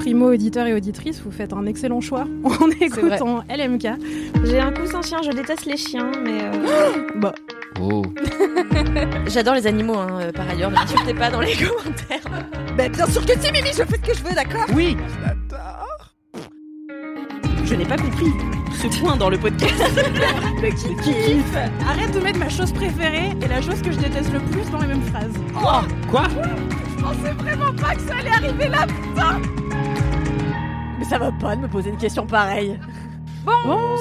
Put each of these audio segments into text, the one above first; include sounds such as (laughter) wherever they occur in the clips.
Primo auditeur et auditrice, vous faites un excellent choix en écoutant LMK. J'ai un coussin chien, je déteste les chiens, mais. euh, (gasps) Bah, Oh. (laughs) J'adore les animaux, hein, euh, par ailleurs, ne m'insultez pas dans les (laughs) commentaires. Bah, bien sûr que si, Mimi, je fais ce que je veux, d'accord? Oui Je n'ai pas compris ce point dans le podcast. (laughs) Mais qui kiffe arrête de mettre ma chose préférée et la chose que je déteste le plus dans les mêmes phrases. Quoi? Je pensais vraiment pas que ça allait arriver là, putain Mais ça va pas de me poser une question pareille. Bonjour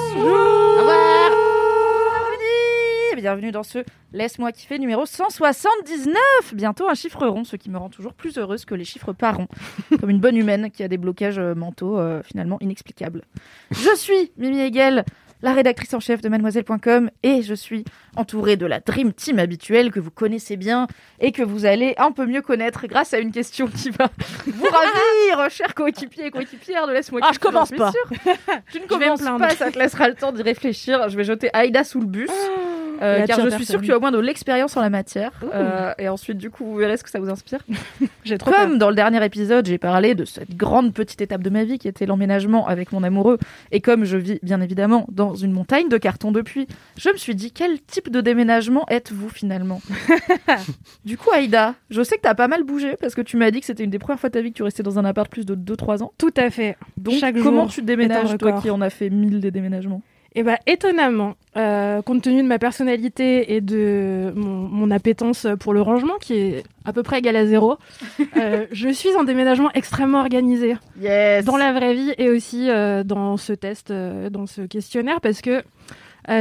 Bienvenue, bienvenue dans ce Laisse-moi kiffer numéro 179 Bientôt un chiffre rond, ce qui me rend toujours plus heureuse que les chiffres par rond. (laughs) Comme une bonne humaine qui a des blocages euh, mentaux euh, finalement inexplicables. Je suis Mimi Hegel, la rédactrice en chef de mademoiselle.com et je suis entourée de la Dream Team habituelle que vous connaissez bien et que vous allez un peu mieux connaître grâce à une question qui va (laughs) vous ravir, chers coéquipiers et coéquipières de Laisse-moi Ah, je commence pas. sûre. (laughs) Tu ne commences pas, ça te laissera le temps d'y réfléchir. Je vais jeter Aïda sous le bus. Euh, Et car je suis sûre que tu as au moins de l'expérience en la matière. Euh, et ensuite, du coup, vous verrez ce que ça vous inspire. (laughs) Peur. Comme dans le dernier épisode, j'ai parlé de cette grande petite étape de ma vie qui était l'emménagement avec mon amoureux. Et comme je vis bien évidemment dans une montagne de carton depuis, je me suis dit quel type de déménagement êtes-vous finalement (laughs) Du coup, Aïda, je sais que t'as pas mal bougé parce que tu m'as dit que c'était une des premières fois de ta vie que tu restais dans un appart plus de 2-3 ans. Tout à fait. Donc, Chaque comment jour tu déménages, toi qui en as fait 1000 des déménagements? Et bah étonnamment, euh, compte tenu de ma personnalité et de mon, mon appétence pour le rangement, qui est à peu près égale à zéro, (laughs) euh, je suis un déménagement extrêmement organisé. Yes dans la vraie vie et aussi euh, dans ce test, dans ce questionnaire, parce que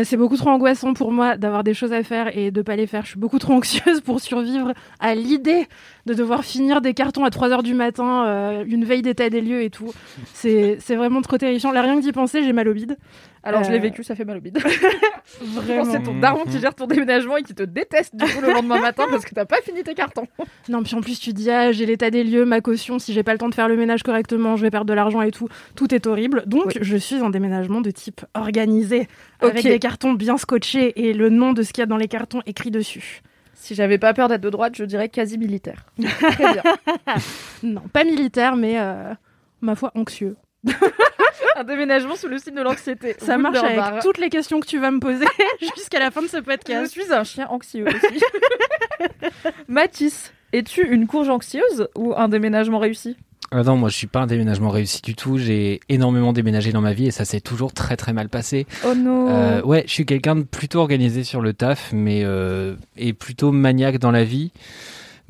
c'est beaucoup trop angoissant pour moi d'avoir des choses à faire et de pas les faire. Je suis beaucoup trop anxieuse pour survivre à l'idée de devoir finir des cartons à 3 heures du matin, une veille d'état des lieux et tout. C'est c'est vraiment trop terrifiant. Là, rien que d'y penser, j'ai mal au bide. Alors, je l'ai Euh, vécu, ça fait mal au bide. (laughs) Vraiment. c'est ton daron qui gère ton déménagement et qui te déteste du coup le lendemain matin parce que t'as pas fini tes cartons. (laughs) Non, puis en plus, tu dis, ah, j'ai l'état des lieux, ma caution, si j'ai pas le temps de faire le ménage correctement, je vais perdre de l'argent et tout. Tout est horrible. Donc, Oui. je suis en déménagement de type organisé, avec Ok. des cartons bien scotchés et le nom de ce qu'il y a dans les cartons écrit dessus. Si j'avais pas peur d'être de droite, je dirais quasi militaire. Très bien. (laughs) Non, pas militaire, mais euh, ma foi, anxieux. Un déménagement sous le signe de l'anxiété. Ça marche avec toutes les questions que tu vas me poser (laughs) jusqu'à la fin de ce Je podcast. suis un chien anxieux aussi. (laughs) Mathis, es-tu une courge anxieuse ou un déménagement réussi? Ah non, moi je suis pas un déménagement réussi du tout. J'ai énormément déménagé dans ma vie et ça s'est toujours très très mal passé. Oh non Euh, ouais, je suis quelqu'un de plutôt organisé sur le taf, mais euh, et plutôt maniaque dans la vie.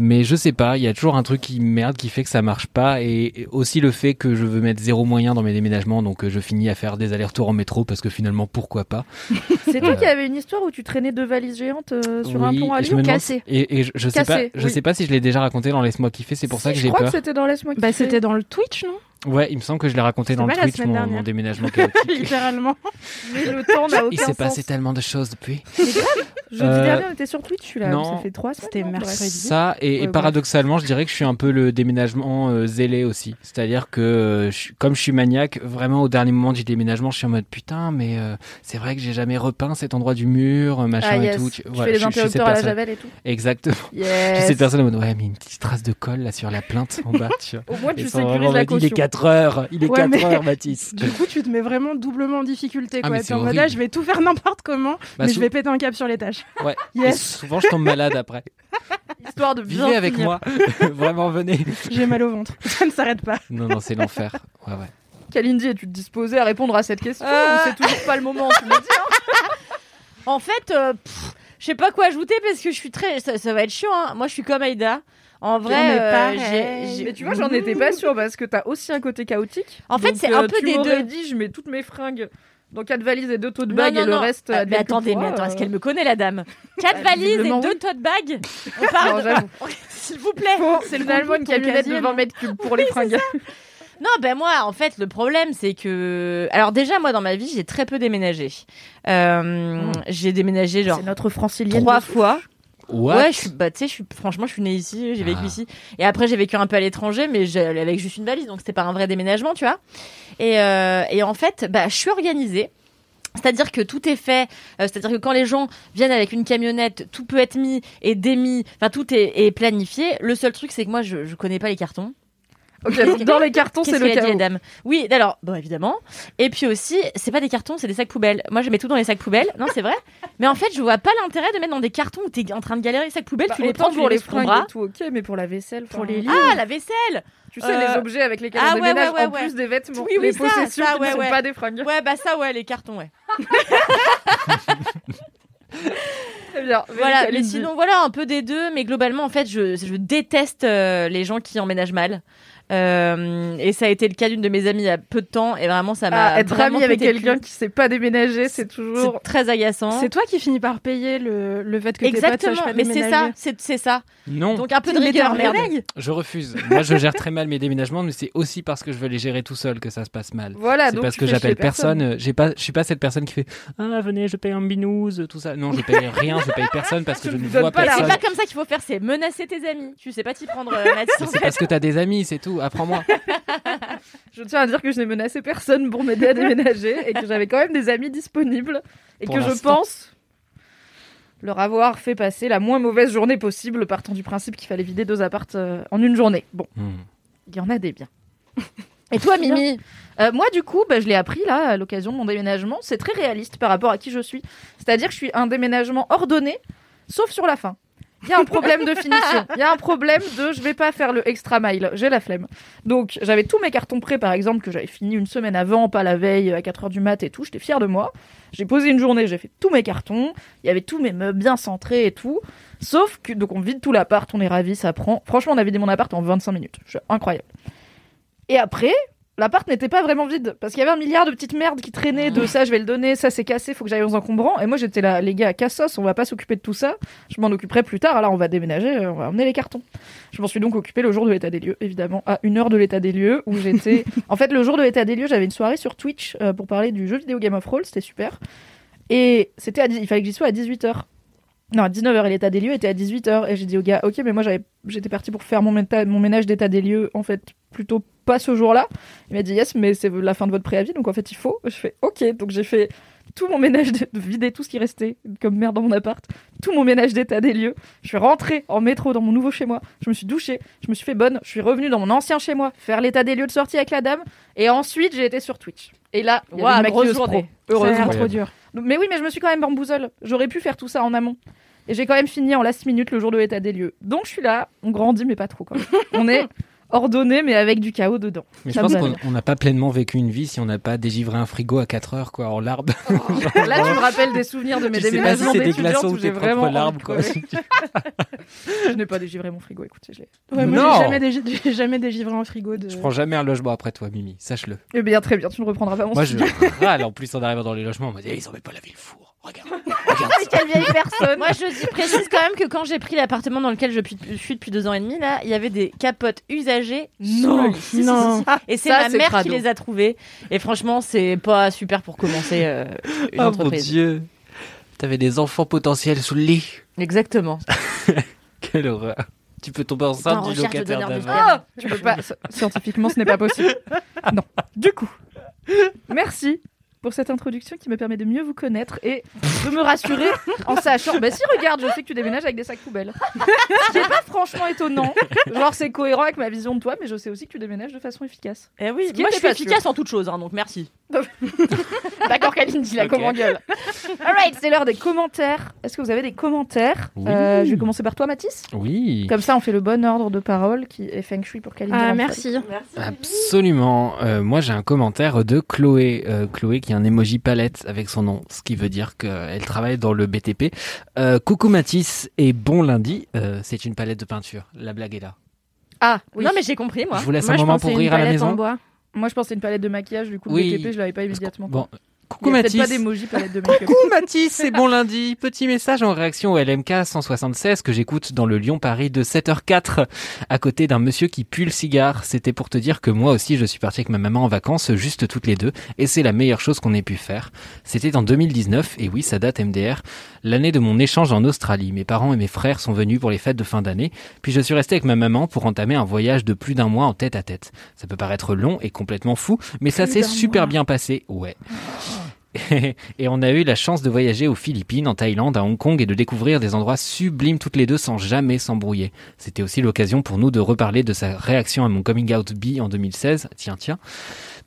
Mais je sais pas, il y a toujours un truc qui merde qui fait que ça marche pas et aussi le fait que je veux mettre zéro moyen dans mes déménagements, donc euh, je finis à faire des allers-retours en métro parce que finalement pourquoi pas? (laughs) C'est toi qui avais une histoire où tu traînais deux valises géantes euh, sur un pont à et je Lyon cassé. Et, et je, je sais Cassé, pas, je oui. sais pas si je l'ai déjà raconté dans Laisse-moi kiffer, c'est pour ça que je j'ai crois peur. que c'était dans Laisse-moi Bah, kiffer. c'était dans le Twitch, non? Ouais, il me semble que je l'ai raconté dans le semaine mon, mon déménagement (laughs) chaotique. Littéralement. Mais le temps n'a (laughs) aucun il s'est passé tellement de choses depuis. Jeudi Euh, dernier, on était sur Twitch, celui-là. non. Ça fait trois semaines. C'était mercredi. Ça, et, et Ouais, paradoxalement, je dirais que je suis un peu le déménagement euh, zélé aussi. C'est-à-dire que, euh, je- comme je suis maniaque, vraiment au dernier moment du déménagement, je suis en mode putain, mais euh, c'est vrai que j'ai jamais repeint cet endroit du mur, machin Ah, et yes. tout. Tu voilà, fais les je- je suis interrupteurs à la javel et tout. Exactement. Je suis Yes. cette personne en mode ouais, mais une petite trace de colle là sur la plainte en bas, tu vois. Au moins, Et tu sécurises la caution. 4 heures, il est Ouais, 4 mais- heures, Mathis. (laughs) Du coup, tu te mets vraiment doublement en difficulté. Ah, Quoi. en mode, horrible. ah, je vais tout faire n'importe comment, Bah, mais sou- je vais péter un câble sur les tâches. Ouais. (laughs) Et souvent, je tombe malade après. (laughs) Histoire de bien Vivez avec finir. moi. Vraiment, venez. J'ai mal au ventre. Ça ne s'arrête pas. Non, non, c'est l'enfer. Ouais, ouais. Kalindi, es-tu disposée à répondre à cette question Euh. ou c'est toujours pas le moment Tu me dis, hein En fait, euh, je sais pas quoi ajouter parce que je suis très. Ça, ça va être chiant. Hein. Moi, je suis comme Aïda. En vrai, On est euh, j'ai- j'ai- Mais tu vois, j'en étais pas sûre parce que t'as aussi un côté chaotique. En fait, Donc, c'est un euh, peu tu des m'aurais deux. dit, je mets toutes mes fringues Donc quatre valises et deux tote Non, bags non, et le non. reste. Ah, mais advienne que attendez, pourra, mais attends, est-ce euh. qu'elle me connaît la dame (laughs) Quatre Bah, valises et visiblement, deux tote bags (laughs) On parle Non, de... j'avoue. (laughs) S'il vous plaît Faut C'est le finalement une de ton camionnette de casier, 20 non mètres cubes pour les fringues. Non, ben moi, en fait, le problème, c'est que... Alors déjà, moi, dans ma vie, j'ai très peu déménagé. Euh, J'ai déménagé, genre, C'est notre francilienne. trois fois. What? Ouais, je suis, bah, tu sais, je suis, franchement, je suis née ici, j'ai vécu Ah. ici. Et après, j'ai vécu un peu à l'étranger, mais j'ai- avec juste une valise, donc c'était pas un vrai déménagement, tu vois. Et, euh, et en fait, bah, je suis organisée. C'est-à-dire que tout est fait, euh, c'est-à-dire que quand les gens viennent avec une camionnette, tout peut être mis et démis, enfin tout est, est planifié. Le seul truc, c'est que moi, je, je connais pas les cartons. Donc dans les cartons, c'est le dit, chaos. la dame Oui, alors, bon, évidemment. Et puis aussi, c'est pas des cartons, c'est des sacs poubelles. Moi, je mets tout dans les sacs poubelles. Non, c'est vrai. (laughs) Mais en fait, je vois pas l'intérêt de mettre dans des cartons où t'es en train de galérer les sacs poubelles. Bah, tu les prends, pour les les fringues et tout, ok, mais pour la vaisselle, Pour les Ah, la vaisselle Tu sais, Euh, les objets avec lesquels ah, on ouais, déménage ouais, ouais, en plus des vêtements, Oui, oui, les ça, possessions ça, qui ne sont pas des fringues. Ouais, bah ça, ouais, les cartons, ouais. (laughs) Très bien. (laughs) Voilà, mais sinon, voilà, un peu des deux. Mais globalement, en fait, je, je déteste euh, les gens qui emménagent mal. Euh, et ça a été le cas d'une de mes amies il y a peu de temps. Et vraiment, ça m'a. Ah, être vraiment ami avec quelqu'un qui sait pas déménager, c'est toujours. Très agaçant. C'est toi qui finis par payer le, le fait que tes potes Exactement, pas mais c'est ça, c'est ça. Non, Donc un peu de rigueur, merde. je refuse. Moi, je gère très mal mes déménagements, mais c'est aussi parce que je veux les gérer tout seul que ça se passe mal. Voilà, c'est parce que j'appelle personne. personne. euh, J'ai pas, je suis pas cette personne qui fait ah venez, je paye un binouze, tout ça. Non, je paye rien, je paye personne parce que Tu je ne ne vois pas la C'est personne. pas comme ça qu'il faut faire, c'est menacer tes amis. Tu sais pas t'y prendre, euh, C'est parce que t'as des amis, c'est tout. Apprends-moi. (laughs) Je tiens à dire que je n'ai menacé personne pour m'aider à déménager et que j'avais quand même des amis disponibles et Pour que je pense leur avoir fait passer la moins mauvaise journée possible, partant du principe qu'il fallait vider deux appartes euh, en une journée. Bon, Hmm. il y en a des biens. (laughs) Et toi, Mimi Euh, moi, du coup, bah, je l'ai appris là à l'occasion de mon déménagement. C'est très réaliste par rapport à qui je suis. C'est-à-dire que je suis un déménagement ordonné, sauf sur la fin. Il y a un problème de finition. Il y a un problème de je vais pas faire le extra mile. J'ai la flemme. Donc, j'avais tous mes cartons prêts, par exemple, que j'avais fini une semaine avant, pas la veille, à 4h du mat et tout. J'étais fière de moi. J'ai posé une journée, j'ai fait tous mes cartons. Il y avait tous mes meubles bien centrés et tout. Sauf que, donc, on vide tout l'appart, on est ravis, ça prend. Franchement, on a vidé mon appart en 25 minutes. C'est incroyable. Et après, l'appart n'était pas vraiment vide parce qu'il y avait un milliard de petites merdes qui traînaient de ça je vais le donner ça c'est cassé faut que j'aille aux encombrants et moi j'étais là les gars cassos on va pas s'occuper de tout ça. Je m'en occuperai plus tard. Alors on va déménager euh, on va emmener les cartons. Je m'en suis donc occupée le jour de l'état des lieux évidemment à une heure de l'état des lieux où j'étais (laughs) en fait le jour de l'état des lieux j'avais une soirée sur Twitch euh, pour parler du jeu vidéo Game of Thrones c'était super. Et c'était à il fallait que j'y sois à 18h non, à 19h, et l'état des lieux était à 18h. Et j'ai dit au gars, ok, mais moi j'avais, j'étais parti pour faire mon, méta- mon ménage d'état des lieux, en fait, plutôt pas ce jour-là. Il m'a dit, yes, mais c'est la fin de votre préavis, donc en fait il faut. Je fais, ok, donc j'ai fait tout mon ménage, de, de vider tout ce qui restait comme merde dans mon appart, tout mon ménage d'état des lieux. Je suis rentrée en métro dans mon nouveau chez moi, je me suis douchée, je me suis fait bonne, je suis revenue dans mon ancien chez moi, faire l'état des lieux de sortie avec la dame, et ensuite j'ai été sur Twitch. Et là, il y avait Ouah, une grosse journée. Heureusement. trop dur. Mais oui, mais je me suis quand même bamboozle. J'aurais pu faire tout ça en amont. Et j'ai quand même fini en last minute le jour de l'état des lieux. Donc je suis là, on grandit, mais pas trop quand. On est ordonné, mais avec du chaos dedans. Mais je pense qu'on n'a pas pleinement vécu une vie si on n'a pas dégivré un frigo à 4 heures quoi en larmes. Là, tu me rappelles des souvenirs de mes si déménagements c'est des d'étudiante glaçons où ou j'ai tes vraiment propres larmes quoi. (laughs) Je n'ai pas dégivré mon frigo, écoutez, je l'ai. Ouais, moi, Non. j'ai jamais, dégi- (laughs) j'ai jamais dégivré un frigo de. Je prends jamais un logement après toi Mimi, sache-le. Eh bien, très bien, tu ne reprendras pas mon Moi je râle (laughs) en plus en arrivant dans les logements, on m'a dit Eh, ils ont même pas lavé le four. Regarde. (laughs) Quelle vieille personne Moi, je dis, précise quand même que quand j'ai pris l'appartement dans lequel je suis depuis deux ans et demi, là, il y avait des capotes usagées. Non. Si, si, non. si, si. Et c'est ma mère crado. qui les a trouvées. Et franchement, c'est pas super pour commencer euh, une Oh mon entreprise. dieu. T'avais des enfants potentiels sous le lit. Exactement. (laughs) Quelle horreur. Tu peux tomber En enceinte du recherche de locataire d'avant. Ah Tu peux pas. Scientifiquement, ce n'est pas possible. Non. Du coup, merci pour cette introduction qui me permet de mieux vous connaître et de me rassurer en sachant. Bah si, regarde, je sais que tu déménages avec des sacs poubelles. Ce qui est pas franchement étonnant. Genre, c'est cohérent avec ma vision de toi, mais je sais aussi que tu déménages de façon efficace. Eh oui, moi je suis efficace en toute chose, hein, donc merci. (laughs) D'accord, Kalindi, la Ok. comment gueule. Alright, c'est l'heure des commentaires. Est-ce que vous avez des commentaires? Oui. Euh, Je vais commencer par toi, Mathis. Oui. Comme ça, on fait le bon ordre de parole qui est feng shui pour Kalindi. Ah, merci. Absolument. Euh, moi, j'ai un commentaire de Chloé. Euh, Chloé qui a un emoji palette avec son nom, ce qui veut dire qu'elle travaille dans le BTP. Euh, coucou Mathis et bon lundi. Euh, c'est une palette de peinture. La blague est là. Ah, oui. Non, mais j'ai compris, moi. Je vous laisse Moi, un moment pensais pour rire à la maison. bois. Moi, je pense que c'est une palette de maquillage, du coup, Oui. le BTP, je l'avais pas immédiatement. Bon, Coucou Mathis. pas de. Coucou Mathis, c'est bon lundi. Petit message en réaction au LMK 176 que j'écoute dans le Lyon-Paris de 7h04 à côté d'un monsieur qui pue le cigare. C'était pour te dire que moi aussi je suis parti avec ma maman en vacances, juste toutes les deux, et c'est la meilleure chose qu'on ait pu faire. C'était en 2019, et oui, ça date MDR, l'année de mon échange en Australie. Mes parents et mes frères sont venus pour les fêtes de fin d'année, puis je suis resté avec ma maman pour entamer un voyage de plus d'un mois en tête à tête. Ça peut paraître long et complètement fou, mais ça s'est super mois. bien passé, ouais. (laughs) et on a eu la chance de voyager aux Philippines, en Thaïlande, à Hong Kong et de découvrir des endroits sublimes toutes les deux sans jamais s'embrouiller. C'était aussi l'occasion pour nous de reparler de sa réaction à mon coming out bi en 2016. Tiens, tiens.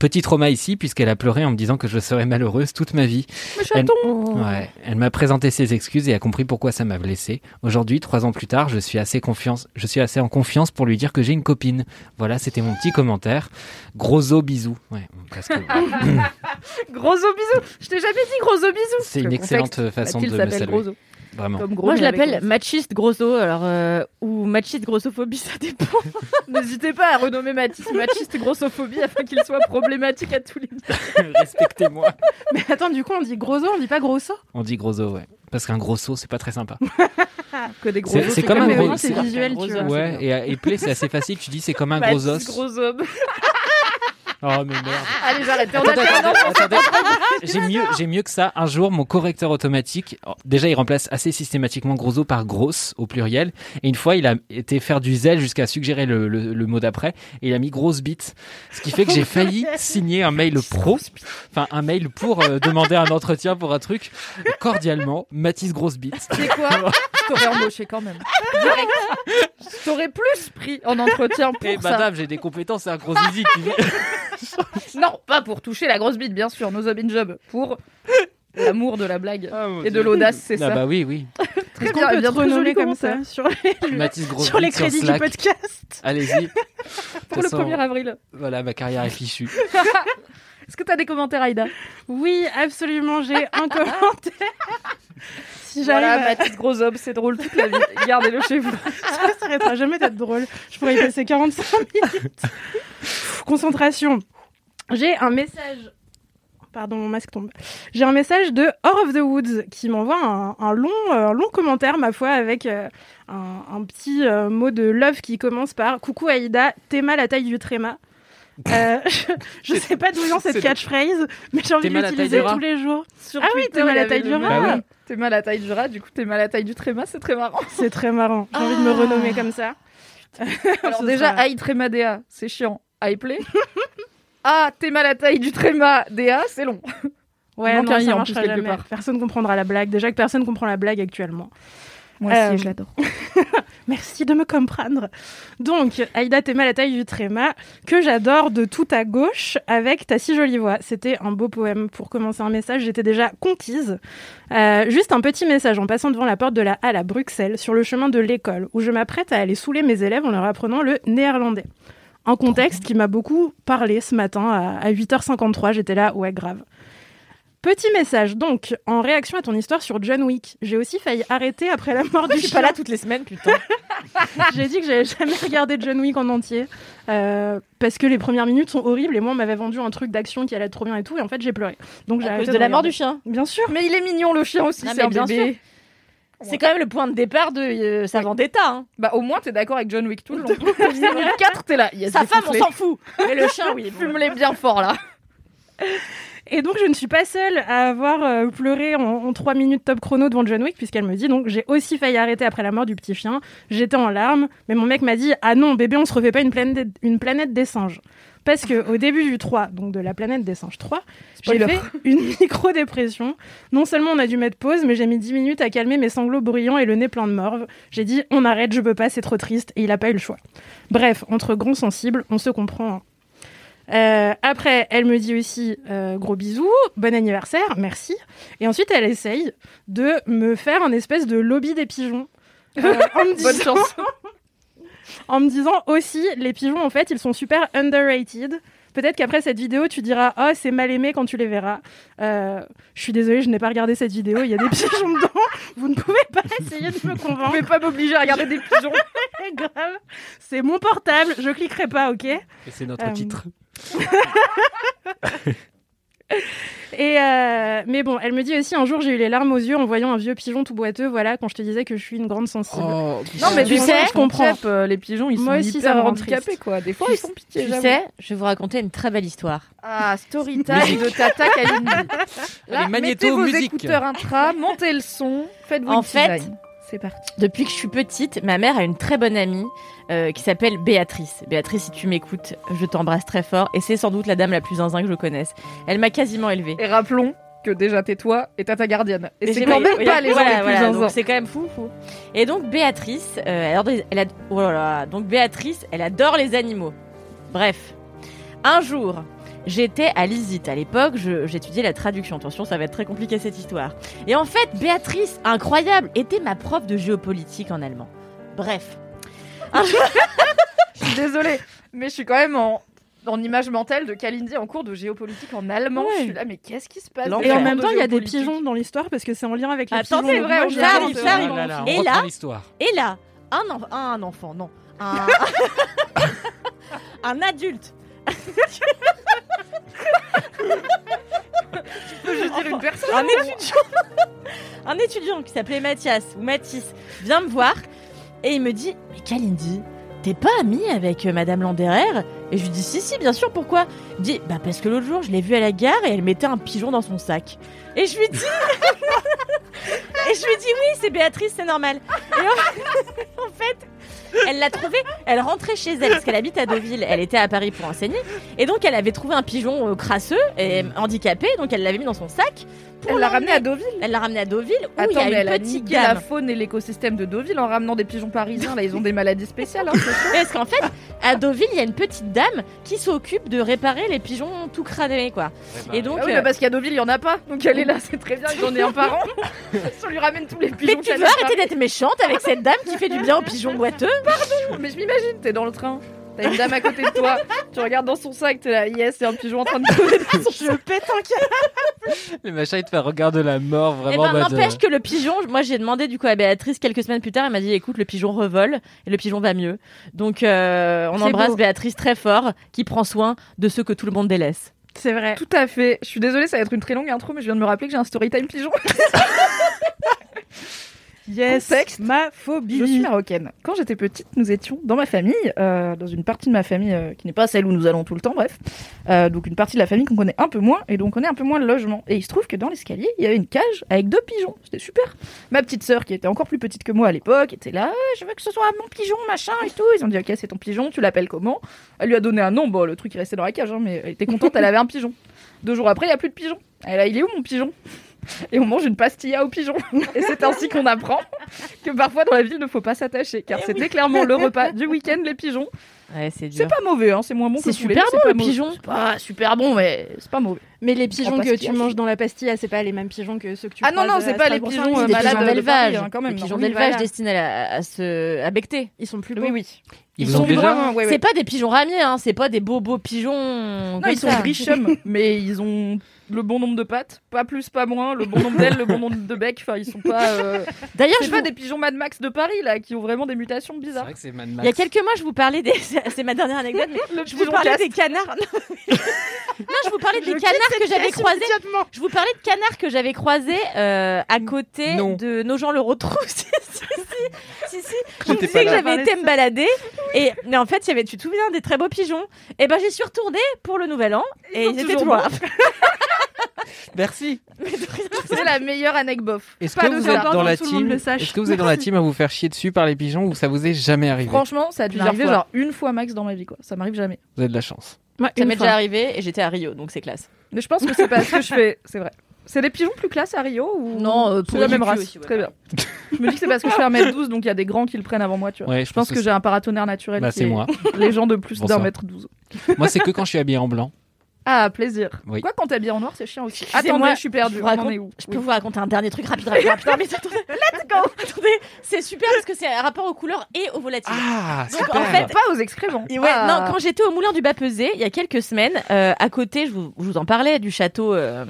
Petit trauma ici puisqu'elle a pleuré en me disant que je serais malheureuse toute ma vie. Elle, ouais, elle m'a présenté ses excuses et a compris pourquoi ça m'a blessé. Aujourd'hui, trois ans plus tard, je suis assez confiance, je suis assez en confiance pour lui dire que j'ai une copine. Voilà, c'était mon petit commentaire. Gros os bisous. Ouais, parce que (laughs) Gros os bisous. Je t'ai jamais dit gros os bisous. c'est une contexte, excellente façon de me saluer. Vraiment. Comme gros Moi, je l'appelle machiste grosso, alors euh, ou machiste grossophobie, ça dépend. (laughs) N'hésitez pas à renommer Mathis machiste grossophobie afin qu'il soit problématique à tous les niveaux. (laughs) Respectez-moi. Mais attends, du coup, on dit gros os, on dit pas gros os On dit gros os, ouais. Parce qu'un gros os, c'est pas très sympa. (laughs) Que des gros C'est- comme un gros- c'est visuel, tu vois. Ouais, et, et play, c'est assez facile. Tu dis c'est comme un gros os. gros homme. Oh, mais merde. Allez, j'arrête. Attendez, attendez, attendez. (laughs) J'ai mieux, j'ai mieux que ça. Un jour, mon correcteur automatique, oh, déjà, il remplace assez systématiquement gros os par grosse au pluriel. Et une fois, il a été faire du zèle jusqu'à suggérer le, le- le mot d'après. Et il a mis grosse bite. Ce qui fait que j'ai failli (laughs) signer un mail pro. Enfin, un mail pour euh, demander un entretien pour un truc. Cordialement, Mathis grosse bite. C'est quoi (laughs) Je t'aurais embauché quand même. Direct. T'aurais plus pris en entretien pour Et ça. madame, j'ai des compétences, c'est un gros zizi. (laughs) Non, pas pour toucher la grosse bite, bien sûr. No job in job. Pour l'amour de la blague Ah, et de l'audace, c'est Ah ça. bah oui, oui. (laughs) Très Est-ce qu'on bien, peut bien te renommer comme ça sur les, (laughs) sur les crédits du podcast Allez-y. Pour le 1er avril. Voilà, ma carrière est fichue. Est-ce que t'as des commentaires, Aïda? Oui, absolument, j'ai un (laughs) commentaire. si Voilà. Mathis Gros Homme, c'est drôle toute la vie. (laughs) Gardez-le chez vous. Ça s'arrêtera jamais d'être drôle. Je pourrais y passer 45 minutes. (laughs) Concentration. J'ai un message. Pardon, mon masque tombe. J'ai un message de Or of the Woods qui m'envoie un, un long, euh, un long commentaire, ma foi, avec euh, un, un petit euh, mot de love qui commence par Coucou Aïda, t'es mal la taille du tréma. Euh, (laughs) (laughs) je, sais pas d'où vient cette catchphrase, mais j'ai envie de l'utiliser tous les jours. Sur Ah oui, t'es mal à la taille du rat. Bah oui. T'es mal à la taille du rat, du coup t'es mal à la taille du tréma, c'est très marrant. (laughs) C'est très marrant. J'ai envie de me renommer comme ça. Alors déjà, sera- aïe tréma DA, c'est chiant. Aïe play. ah, t'es mal à la taille du tréma DA, c'est long. Ouais, non, un i ça en marchera plus quelque jamais. part. Personne comprendra la blague. Déjà que personne comprend la blague actuellement. Moi Euh, aussi, je l'adore. Merci de me comprendre. Donc, Aïda Théma, la taille du tréma, que j'adore de tout à gauche avec ta si jolie voix. C'était un beau poème. Pour commencer un message, j'étais déjà conquise. Euh, juste un petit message en passant devant la porte de la halle à Bruxelles, sur le chemin de l'école, où je m'apprête à aller saouler mes élèves en leur apprenant le néerlandais. Un contexte qui m'a beaucoup parlé ce matin à, à 8h53. J'étais là, ouais, grave. Petit message, donc, en réaction à ton histoire sur John Wick, j'ai aussi failli arrêter après la mort du Je suis chien. pas là toutes les semaines, putain? (laughs) J'ai dit que j'avais jamais regardé John Wick en entier euh, parce que les premières minutes sont horribles et moi on m'avait vendu un truc d'action qui allait être trop bien et tout et en fait j'ai pleuré. Donc j'ai À arrêté cause de la mort du chien. Bien sûr. Mais il est mignon le chien aussi, c'est un bien bébé. C'est quand même le point de départ de euh, sa vendetta. Hein. Bah au moins t'es d'accord avec John Wick tout le long. John Wick 4, t'es là. Yes, Sa femme, on s'en fout. Mais le chien, oui. (laughs) Fume-les bien fort là. Et donc je ne suis pas seule à avoir euh, pleuré en, trois minutes top chrono devant John Wick puisqu'elle me dit donc j'ai aussi failli arrêter après la mort du petit chien. J'étais en larmes mais mon mec m'a dit ah non bébé on se refait pas une planète une planète des singes. Parce que au début du 3, donc de la planète des singes 3, j'ai fait une (laughs) micro-dépression. Non seulement on a dû mettre pause, mais j'ai mis 10 minutes à calmer mes sanglots bruyants et le nez plein de morve. J'ai dit on arrête, je peux pas, c'est trop triste, et il a pas eu le choix. Bref, entre grands sensibles, on se comprend. Euh, après, elle me dit aussi euh, gros bisous, bon anniversaire, merci. Et ensuite, elle essaye de me faire un espèce de lobby des pigeons. Euh, (laughs) en, me Bonne disant, chance. (laughs) en me disant aussi, les pigeons, en fait, ils sont super underrated. Peut-être qu'après cette vidéo, tu diras Oh, c'est mal aimé quand tu les verras. Euh, je suis désolée, je n'ai pas regardé cette vidéo. Il y a des pigeons dedans. Vous ne pouvez pas essayer de me Vous convaincre. pouvez pas m'obliger à regarder des pigeons. (laughs) grave. C'est mon portable. Je cliquerai pas, ok? Et c'est notre Euh, titre. Et euh, mais bon, elle me dit aussi un jour j'ai eu les larmes aux yeux en voyant un vieux pigeon tout boiteux. Voilà, quand je te disais que je suis une grande sensible. Non, mais Tu sais, sais, je comprends. comprends. les pigeons, ils Moi sont aussi, ça hyper rend handicapés, quoi. Des fois, Tu- ils sont pitié. Tu sais, je vais vous raconter une très belle histoire. Ah, story time de Tata Kalindi. (laughs) Là, Allez, mettez vos musique. écouteurs intra, montez le son, faites vos En fait, C'est parti. Depuis que je suis petite, ma mère a une très bonne amie euh, qui s'appelle Béatrice. Béatrice, si tu m'écoutes, je t'embrasse très fort et c'est sans doute la dame la plus zinzin que je connaisse. Elle m'a quasiment élevée. Et rappelons que déjà t'es toi et Tata gardienne. Et c'est quand même pas les gens voilà, les plus voilà, zinzins. C'est quand même fou, fou. Et donc Béatrice, euh, elle adore, elle oh là là, donc Béatrice, elle adore les animaux. Bref, un jour, j'étais à l'ISIT. À l'époque, j'étudiais la traduction. Attention, ça va être très compliqué cette histoire. Et en fait, Béatrice, incroyable, était ma prof de géopolitique en allemand. Bref. (laughs) Je suis désolée, mais je suis quand même en, en image mentale de Kalindi en cours de géopolitique en allemand. Ouais. Je suis là, mais qu'est-ce qui se passe Et en même temps, il y a des pigeons dans l'histoire parce que c'est en lien avec les Attends, pigeons. c'est Donc vrai, arrive, ça arrive. Oh là Et là- l'histoire. Et là, un, enf- un enfant, non. Un, (laughs) un adulte. (laughs) Veux dire une personne. un étudiant, un étudiant qui s'appelait Mathias ou Mathis vient me voir et il me dit Mais Kalindi, t'es pas amie avec euh, Madame Landerer Et je lui dis Si, si, bien sûr, pourquoi? Il dit Bah, parce que l'autre jour, je l'ai vue à la gare et elle mettait un pigeon dans son sac. Et je lui dis (laughs) Et je lui dis Oui, c'est Béatrice, c'est normal. Et (laughs) en, fait, elle l'a trouvé, elle rentrait chez elle parce qu'elle habite à Deauville, elle était à Paris pour enseigner. Et donc, elle avait trouvé un pigeon euh, crasseux et handicapé, donc elle l'avait mis dans son sac. pour Elle l'a ramené à. Deauville? Elle l'a ramené à Deauville où Attends, il y a elle a une petite niqué la gamme. faune et l'écosystème de Deauville en ramenant des pigeons parisiens. Là, ils ont des maladies spéciales. hein. (laughs) Parce qu'en fait, à Deauville, il y a une petite dame qui s'occupe de réparer les pigeons tout cramés, quoi. Et donc, Ah oui, euh, bah parce qu'à Deauville, il y en a pas. Donc elle est là, c'est très bien. J'en ai un par an. (laughs) Si on lui ramène tous les mais pigeons. tu qu'elle veux arrêter d'être méchante avec cette dame qui fait du bien aux pigeons boiteux pas. Mais je m'imagine, t'es dans le train. T'as une dame à côté de toi. Tu regardes dans son sac, t'es là. Yes, c'est un pigeon en train de crever dans son Je pète un câble. (laughs) Le machin, il te fait un regard de la mort, Et vraiment. ben, en mode, n'empêche euh, que le pigeon, moi j'ai demandé du coup à Béatrice quelques semaines plus tard, elle m'a dit écoute, le pigeon revole et le pigeon va mieux. Donc euh, on embrasse beau. Béatrice très fort qui prend soin de ceux que tout le monde délaisse. C'est vrai. Tout à fait. Je suis désolée, ça va être une très longue intro, mais je viens de me rappeler que j'ai un story time pigeon. (laughs) Yes. Contexte. Ma Je phobie. suis marocaine. Quand j'étais petite, nous étions dans ma famille, euh, dans une partie de ma famille euh, qui n'est pas celle où nous allons tout le temps, bref. Euh, donc une partie de la famille qu'on connaît un peu moins, et donc on connaît un peu moins le logement. Et il se trouve que dans l'escalier, il y avait une cage avec deux pigeons. C'était super. Ma petite sœur, qui était encore plus petite que moi à l'époque, était là, Ah, je veux que ce soit mon pigeon, machin et tout. Ils ont dit, ok, c'est ton pigeon, tu l'appelles comment? Elle lui a donné un nom, bon, le truc il restait dans la cage, hein, mais elle était contente, elle avait un pigeon. Deux jours après, il n'y a plus de pigeon. Elle a, il est où mon pigeon? Et on mange une pastilla au pigeon. (laughs) Et c'est ainsi qu'on apprend que parfois dans la ville, il ne faut pas s'attacher. Car Eh c'était clairement le repas du (laughs) week-end, les pigeons. Ouais, c'est pas mauvais, hein, c'est moins bon que C'est poulet, super bon le pigeon. C'est pas super bon, mais c'est pas mauvais. Mais les pigeons que tu manges dans la pastille, c'est pas les mêmes pigeons que ceux que tu Ah non, non, c'est pas les pigeons, euh, des malades pigeons de d'élevage, Paris, hein, quand même, des non. pigeons d'élevage voilà. destinés à, à se à becter. Ils sont plus beaux. Oui, oui. Ils, Ils ont sont déjà. bruns, ouais, ouais. C'est pas des pigeons ramiers, hein, c'est pas des beaux beaux pigeons. Non, ils sont ça. richum, mais ils ont le bon nombre de pattes, pas plus, pas moins, le bon nombre d'ailes, le bon nombre de becs. Enfin, ils sont pas. euh, D'ailleurs, je pas vous- des pigeons Mad Max de Paris là, qui ont vraiment des mutations C'est bizarres. vrai que c'est Mad il y a Max. quelques mois, je vous parlais des. (laughs) C'est ma dernière anecdote, mais (laughs) Le je vous parlais des canards. Non, je vous parlais des canards que j'avais croisés. Je vous parlais de canards que j'avais croisés euh, à côté Non. de nos gens le retrouvent. (laughs) si, si, si. Je vous J'étais disais que j'avais été me balader et mais en fait, il y avait, tu te souviens, des très beaux pigeons. Et ben, j'y suis retournée pour le nouvel an et ils étaient toujours toujours là. (laughs) Merci. C'est la meilleure anecdote. Est-ce que vous êtes dans la que team le sache. Est-ce que vous êtes dans la team à vous faire chier dessus par les pigeons ou ça vous est jamais arrivé Franchement, ça a dû fois. genre une fois max dans ma vie quoi. Ça m'arrive jamais. Vous avez de la chance. Ouais, Ça m'est déjà arrivé et j'étais à Rio, donc c'est classe. Mais je pense que c'est parce que je fais. C'est vrai. C'est des pigeons plus classe à Rio ou Non, euh, pour la les même race. aussi, ouais. Très bien. je me dis que c'est parce que je fais 1m12 donc il y a des grands qui le prennent avant moi, tu vois. Ouais, Je pense que j'ai un paratonnerre naturel Bah, c'est est moi. (laughs) les gens de plus d'un mètre 12. Moi, c'est que quand je suis habillé en blanc. Ah, plaisir. Oui. Quoi quand t'es habillé en noir, c'est chiant aussi. Attendez, je suis perdue. je vous On en raconte- est où Je peux vous raconter un dernier truc rapide, rapide, rapide. mais attendez, (laughs) let's go. Attendez, c'est super parce que c'est un rapport aux couleurs et aux volatiles. Ah, Donc, super. en fait, Pas aux excréments. Et ouais, Ah. non, quand j'étais au Moulin du Bas Pesé, il y a quelques semaines, euh, à côté, je vous, je vous en parlais, du château, euh,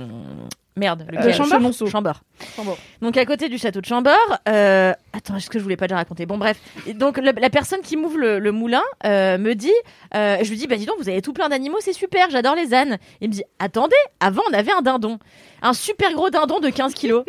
Merde, Euh, lequel Chambord Chenonceau. Chambord. Chambord. Donc à côté du château de Chambord, euh... attends, est-ce que je voulais pas déjà raconter? Bon bref, Et donc le- la personne qui m'ouvre le, le moulin euh, me dit, euh, je lui dis, bah dis donc, vous avez tout plein d'animaux, c'est super, j'adore les ânes. Il me dit, attendez, avant on avait un dindon, un super gros dindon de 15 kilos.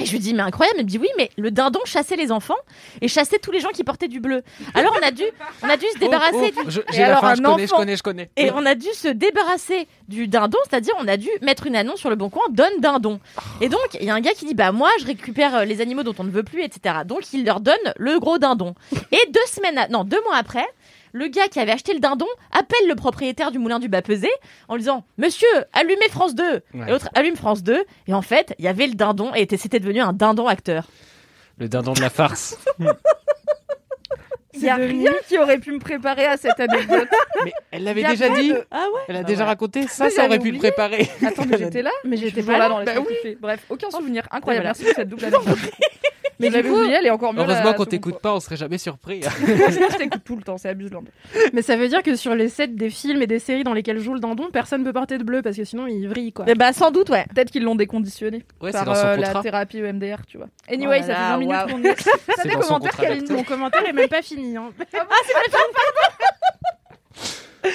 Et je lui dis, mais incroyable, il me dit, oui, mais le dindon chassait les enfants et chassait tous les gens qui portaient du bleu. Alors on a dû, on a dû se débarrasser Oh, du... oh, je- Et J'ai alors, fin, je connais, je connais, je connais. Et on a dû se débarrasser du dindon, c'est-à-dire on a dû mettre une annonce sur le bon coin, donne dindon. Et donc il y a un gars qui dit bah moi je récupère euh, les animaux dont on ne veut plus, etc. Donc il leur donne le gros dindon. Et deux semaines, à- non deux mois après, le gars qui avait acheté le dindon appelle le propriétaire du moulin du bas pesé en lui disant Monsieur, allumez France 2 Ouais. Et l'autre allume France 2 et en fait il y avait le dindon et était- c'était devenu un dindon acteur. Le dindon de la farce. (laughs) Il y a rien qui aurait pu me préparer à cette anecdote. Mais elle l'avait déjà dit. de- Ah ouais Elle a Bah déjà ouais. raconté. Ça, ça aurait pu le oublié. préparer. Attends, mais (laughs) j'étais là Mais j'étais pas là dans les Bah oui. Bref, aucun souvenir. Incroyable. Merci pour cette double (laughs) anecdote. Mais du coup, oublié, elle est encore mieux. Heureusement qu'on t'écoute pas, on serait jamais surpris. (laughs) Je t'écoute tout le temps, c'est amusant. Mais ça veut dire que sur les sets des films et des séries dans lesquelles joue le dindon, personne peut porter de bleu parce que sinon il vrille quoi. Eh Bah sans doute ouais. Peut-être qu'ils l'ont déconditionné Ouais, c'est par dans son euh, la thérapie EMDR, tu vois. Anyway, Oh là ça fait là, 20 minutes waouh. qu'on est. T'as (laughs) C'est des dans son commentaires, contrat Kaline Mon commentaire est même pas fini. hein. (laughs) Ah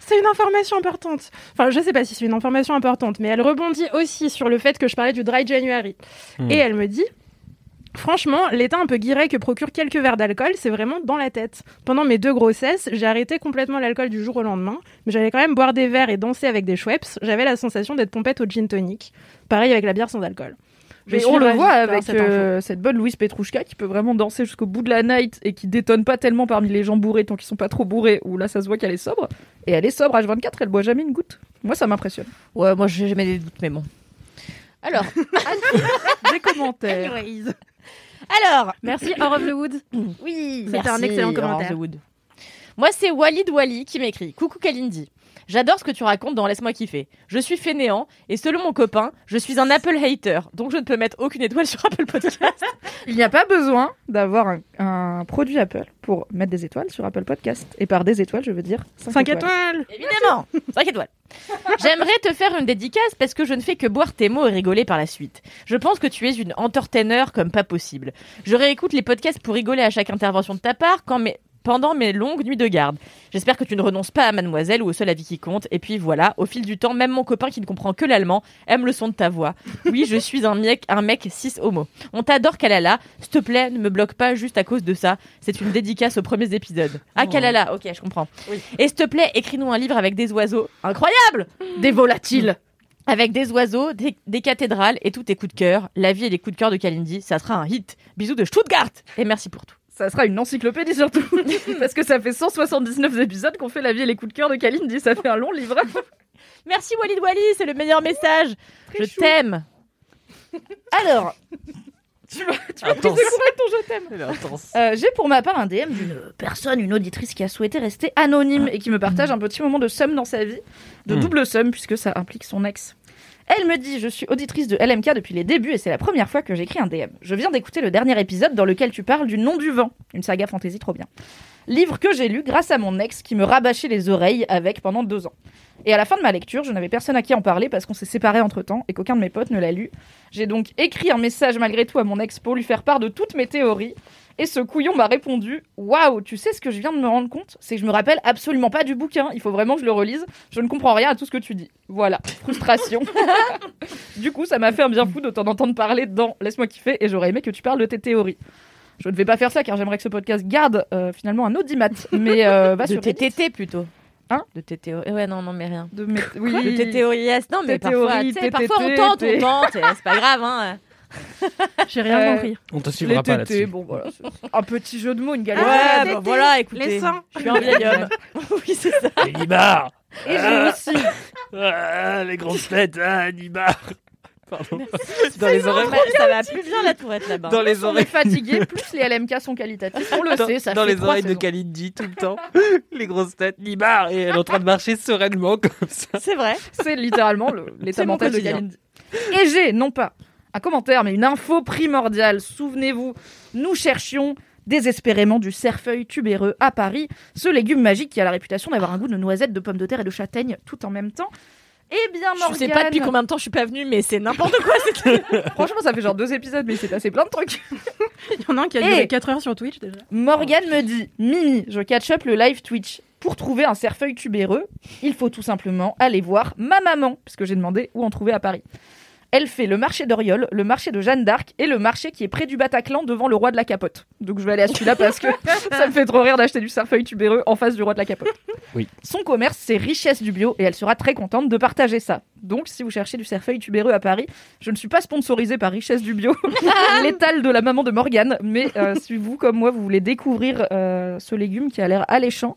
C'est une information importante. Enfin, je sais pas si c'est une information importante, mais elle rebondit aussi sur le fait que je parlais du dry January. Hmm. Et elle me dit. Franchement, l'état un peu guiré que procure quelques verres d'alcool, c'est vraiment dans la tête. Pendant mes deux grossesses, j'ai arrêté complètement l'alcool du jour au lendemain, mais j'allais quand même boire des verres et danser avec des Schweppes. J'avais la sensation d'être pompette au gin tonic. Pareil avec la bière sans alcool. Je Mais on le voit avec cette euh, cette bonne Louise Petrouchka qui peut vraiment danser jusqu'au bout de la night et qui détonne pas tellement parmi les gens bourrés tant qu'ils sont pas trop bourrés, où là ça se voit qu'elle est sobre. Et elle est sobre H24, elle boit jamais une goutte. Moi ça m'impressionne. Ouais, moi j'ai jamais des doutes mais bon. Alors, (laughs) Des commentaires. alors, Merci, Au of the Wood. Oui, C'était un excellent commentaire. Moi, c'est Walid Wally qui m'écrit. Coucou Kalindi. J'adore ce que tu racontes dans Laisse-moi kiffer. Je suis fainéant et selon mon copain, je suis un Apple hater, donc je ne peux mettre aucune étoile (laughs) sur Apple Podcast. Il n'y a pas besoin d'avoir un, un produit Apple pour mettre des étoiles sur Apple Podcast. Et par des étoiles, je veux dire 5, 5 étoiles. Évidemment 5 étoiles. (laughs) J'aimerais te faire une dédicace parce que je ne fais que boire tes mots et rigoler par la suite. Je pense que tu es une entertainer comme pas possible. Je réécoute les podcasts pour rigoler à chaque intervention de ta part quand mes- pendant mes longues nuits de garde. J'espère que tu ne renonces pas à Mademoiselle ou au seul avis qui compte. Et puis voilà, au fil du temps, même mon copain qui ne comprend que l'allemand aime le son de ta voix. Oui, je suis un mec, un mec cis homo. On t'adore Kalala. S'il te plaît, ne me bloque pas juste à cause de ça. C'est une dédicace aux premiers épisodes. Ah Kalala, ok, je comprends. Et s'il te plaît, écris-nous un livre avec des oiseaux. Incroyable Des volatiles avec des oiseaux, des, des cathédrales et tous tes coups de cœur. La vie et les coups de cœur de Kalindi, ça sera un hit. Bisous de Stuttgart Et merci pour tout. Ça sera une encyclopédie surtout. (laughs) Parce que ça fait 179 épisodes qu'on fait la vie et les coups de cœur de Kalindi. Ça fait un long livre. (laughs) Merci Walid Wally, c'est le meilleur message. Je t'aime. Alors, tu vas, tu vas ton je t'aime. Euh, J'ai pour ma part un DM d'une personne, une auditrice qui a souhaité rester anonyme et qui me partage un petit moment de somme dans sa vie, de Mm. double somme puisque ça implique son ex. Elle me dit Je suis auditrice de LMK depuis les débuts et c'est la première fois que j'écris un DM. Je viens d'écouter le dernier épisode dans lequel tu parles du nom du vent, une saga fantasy trop bien. Livre que j'ai lu grâce à mon ex qui me rabâchait les oreilles avec pendant deux ans. Et à la fin de ma lecture, je n'avais personne à qui en parler parce qu'on s'est séparés entre temps et qu'aucun de mes potes ne l'a lu. J'ai donc écrit un message malgré tout à mon ex pour lui faire part de toutes mes théories. Et ce couillon m'a répondu Waouh, tu sais ce que je viens de me rendre compte? C'est que je me rappelle absolument pas du bouquin. Il faut vraiment que je le relise. Je ne comprends rien à tout ce que tu dis. Voilà, frustration. (laughs) du coup, ça m'a fait un bien fou de t'en entendre parler dans Laisse-moi kiffer et j'aurais aimé que tu parles de tes théories. Je ne vais pas faire ça car j'aimerais que ce podcast garde euh, finalement un audimat. Mais euh, va (laughs) de sur tes. TT plutôt. Hein? De tes théories. Ouais, non, non, mais rien. De mes... Oui, (laughs) De tes théories. Non, mais parfois, parfois on tente, on tente. C'est pas grave, hein. (laughs) J'ai rien Euh, compris. On te suivra pas là-dessus. bon voilà. (laughs) Un petit jeu de mots, une Ouais, galère. Ah, bah tétés, voilà, écoutez. les seins. Je suis un vieil homme. (laughs) oui, c'est ça. Nibar Et j'ai aussi ah, Les grosses têtes, ah, Nibar Pardon. Dans les oreilles. Ça, va plus bien la tourette là-bas. Dans les oreilles. fatigué, plus les LMK sont qualitatifs. On le Dans, sait, ça dans fait les oreilles de. Kalindi tout le temps. les grosses têtes, Nibar Et elle est en train de marcher sereinement comme ça. C'est vrai. C'est littéralement le- l'état mental de. Kalindi. Et j'ai, non pas un commentaire, mais une info primordiale. Souvenez-vous, nous cherchions désespérément du cerfeuil tubéreux à Paris, ce légume magique qui a la réputation d'avoir un goût de noisette, de pommes de terre et de châtaigne tout en même temps. Eh bien, Morgane. Je sais pas depuis combien de temps je suis pas venue, mais c'est n'importe quoi. c'est- (laughs) Franchement, ça fait genre deux épisodes, mais il s'est passé plein de trucs. (laughs) Il y en a un qui a Eh. duré 4 heures sur Twitch déjà. Morgane me dit Mimi, je catch up le live Twitch. Pour trouver un cerfeuil tubéreux, il faut tout simplement aller voir ma maman, puisque j'ai demandé où en trouver à Paris. Elle fait le marché d'Oriol, le marché de Jeanne d'Arc et le marché qui est près du Bataclan devant le roi de la capote. Donc je vais aller à celui-là parce que (laughs) ça me fait trop rire d'acheter du cerfeuil tubéreux en face du roi de la capote. Oui. Son commerce, c'est Richesse du Bio et elle sera très contente de partager ça. Donc si vous cherchez du cerfeuil tubéreux à Paris, je ne suis pas sponsorisée par Richesse du Bio, (laughs) l'étal de la maman de Morgane, mais euh, si vous, comme moi, vous voulez découvrir euh, ce légume qui a l'air alléchant,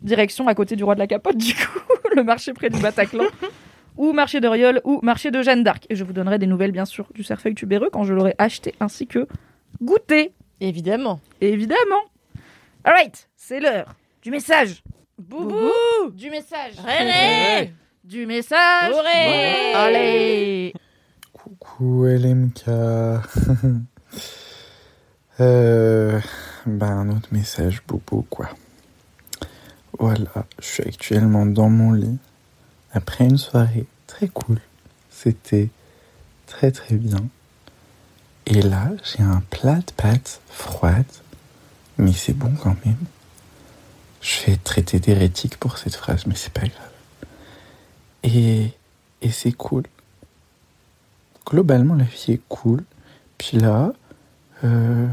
direction à côté du roi de la capote, du coup, (laughs) le marché près du Bataclan, ou marché d'Oriol, ou marché de Jeanne d'Arc. Et je vous donnerai des nouvelles, bien sûr, du cerfeuil tubéreux quand je l'aurai acheté, ainsi que goûté, Évidemment. évidemment. Alright, c'est l'heure du message. Boubou Du message. René Du message. Auré Allez. Coucou LMK. (laughs) euh, ben un autre message bobo quoi. Voilà, je suis actuellement dans mon lit après une soirée très cool. C'était très très bien. Et là, j'ai un plat de pâtes froides, mais c'est bon quand même. Je vais être d'hérétique pour cette phrase, mais c'est pas grave. Et, et c'est cool globalement la vie est cool. Puis là, euh,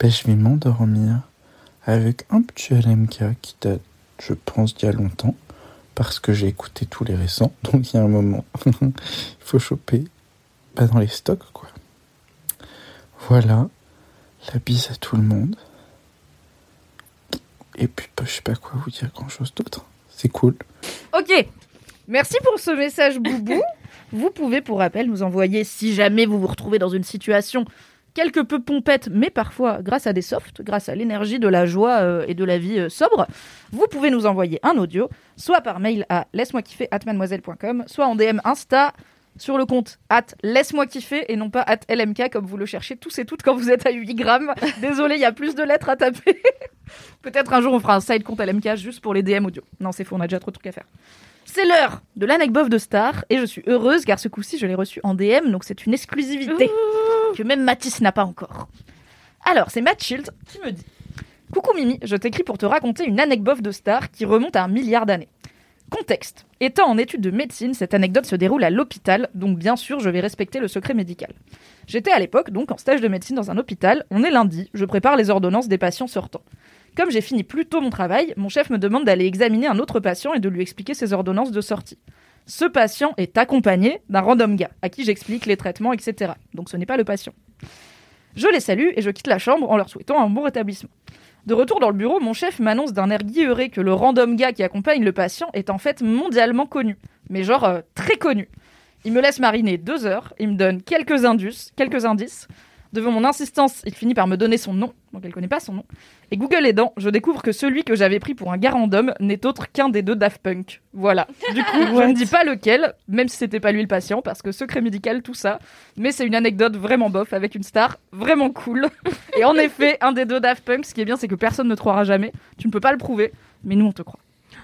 ben, je vais m'endormir avec un petit LMK qui date, je pense, d'il y a longtemps, parce que j'ai écouté tous les récents, (laughs) donc il y a un moment, (laughs) il faut choper pas dans les stocks, quoi. Voilà, la bise à tout le monde. Et puis, bah, je sais pas quoi vous dire grand chose d'autre. C'est cool. Ok. Merci pour ce message, Boubou. (laughs) vous pouvez, pour rappel, nous envoyer, si jamais vous vous retrouvez dans une situation quelque peu pompette, mais parfois grâce à des softs, grâce à l'énergie de la joie euh, et de la vie euh, sobre, vous pouvez nous envoyer un audio, soit par mail à laisse-moi kiffer at mademoiselle.com, soit en DM Insta sur le compte at laisse-moi kiffer et non pas at LMK comme vous le cherchez tous et toutes quand vous êtes à 8 grammes. (laughs) Désolé, il y a plus de lettres à taper. (laughs) Peut-être un jour on fera un side compte LMK juste pour les DM audio. Non, c'est faux, on a déjà trop de trucs à faire. C'est l'heure de l'anecdote de Star et je suis heureuse car ce coup-ci je l'ai reçu en DM donc c'est une exclusivité que même Mathis n'a pas encore. Alors c'est Mathilde qui me dit Coucou Mimi, je t'écris pour te raconter une anecdote de Star qui remonte à un milliard d'années. Contexte. Étant en études de médecine, cette anecdote se déroule à l'hôpital, donc bien sûr je vais respecter le secret médical. J'étais à l'époque donc en stage de médecine dans un hôpital, on est lundi, je prépare les ordonnances des patients sortants. Comme j'ai fini plus tôt mon travail, mon chef me demande d'aller examiner un autre patient et de lui expliquer ses ordonnances de sortie. Ce patient est accompagné d'un random gars à qui j'explique les traitements, etc. Donc ce n'est pas le patient. Je les salue et je quitte la chambre en leur souhaitant un bon rétablissement. De retour dans le bureau, mon chef m'annonce d'un air guilleré que le random gars qui accompagne le patient est en fait mondialement connu. Mais genre euh, très connu. Il me laisse mariner deux heures, il me donne quelques indices, quelques indices. Devant mon insistance, il finit par me donner son nom, donc elle connaît pas son nom. Et Google aidant, je découvre que celui que j'avais pris pour un gars random n'est autre qu'un des deux Daft Punk. Voilà. Du coup, (laughs) je ne dis pas lequel, même si c'était pas lui le patient, parce que secret médical, tout ça. Mais c'est une anecdote vraiment bof avec une star vraiment cool. Et en effet, un des deux Daft Punk, ce qui est bien, c'est que personne ne te croira jamais. Tu ne peux pas le prouver, mais nous, on te croit.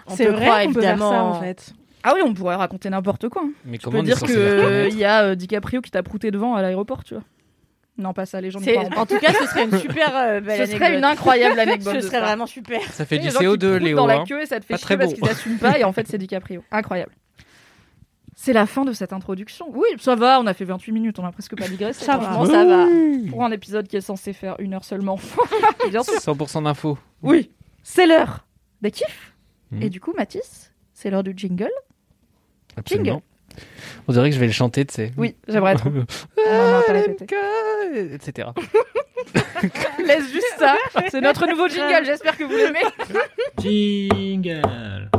On C'est vrai qu'on peut faire évidemment. ça en fait. Ah oui, on pourrait raconter n'importe quoi. Mais Tu comment peux dire qu'il y a euh, DiCaprio qui t'a prouté devant à l'aéroport, tu vois. Non, pas ça, les gens ne croiront pas. En tout cas, ce serait une super euh, belle Ce serait une incroyable (laughs) anecdote. Ce serait vraiment super. Ça fait du les gens qui CO2, proutent Léo. dans la hein. queue et ça te fait Pas chier très parce beau. qu'ils assument pas et en fait c'est DiCaprio. (laughs) Incroyable. C'est la fin de cette introduction. Oui, ça va, on a fait 28 minutes, on a presque pas digressé. Ça Franchement, va. ça va. Pour un épisode qui est censé faire une heure seulement. (laughs) Bien sûr. 100% d'infos. Oui, c'est l'heure des kiffs. Mhm. Et du coup, Mathis, c'est l'heure du jingle. Absolument. On dirait que je vais le chanter, tu sais. Oui, j'aimerais trop. On etc. (laughs) Laisse juste ça. C'est notre nouveau jingle, j'espère que vous l'aimez. (laughs) Jingle.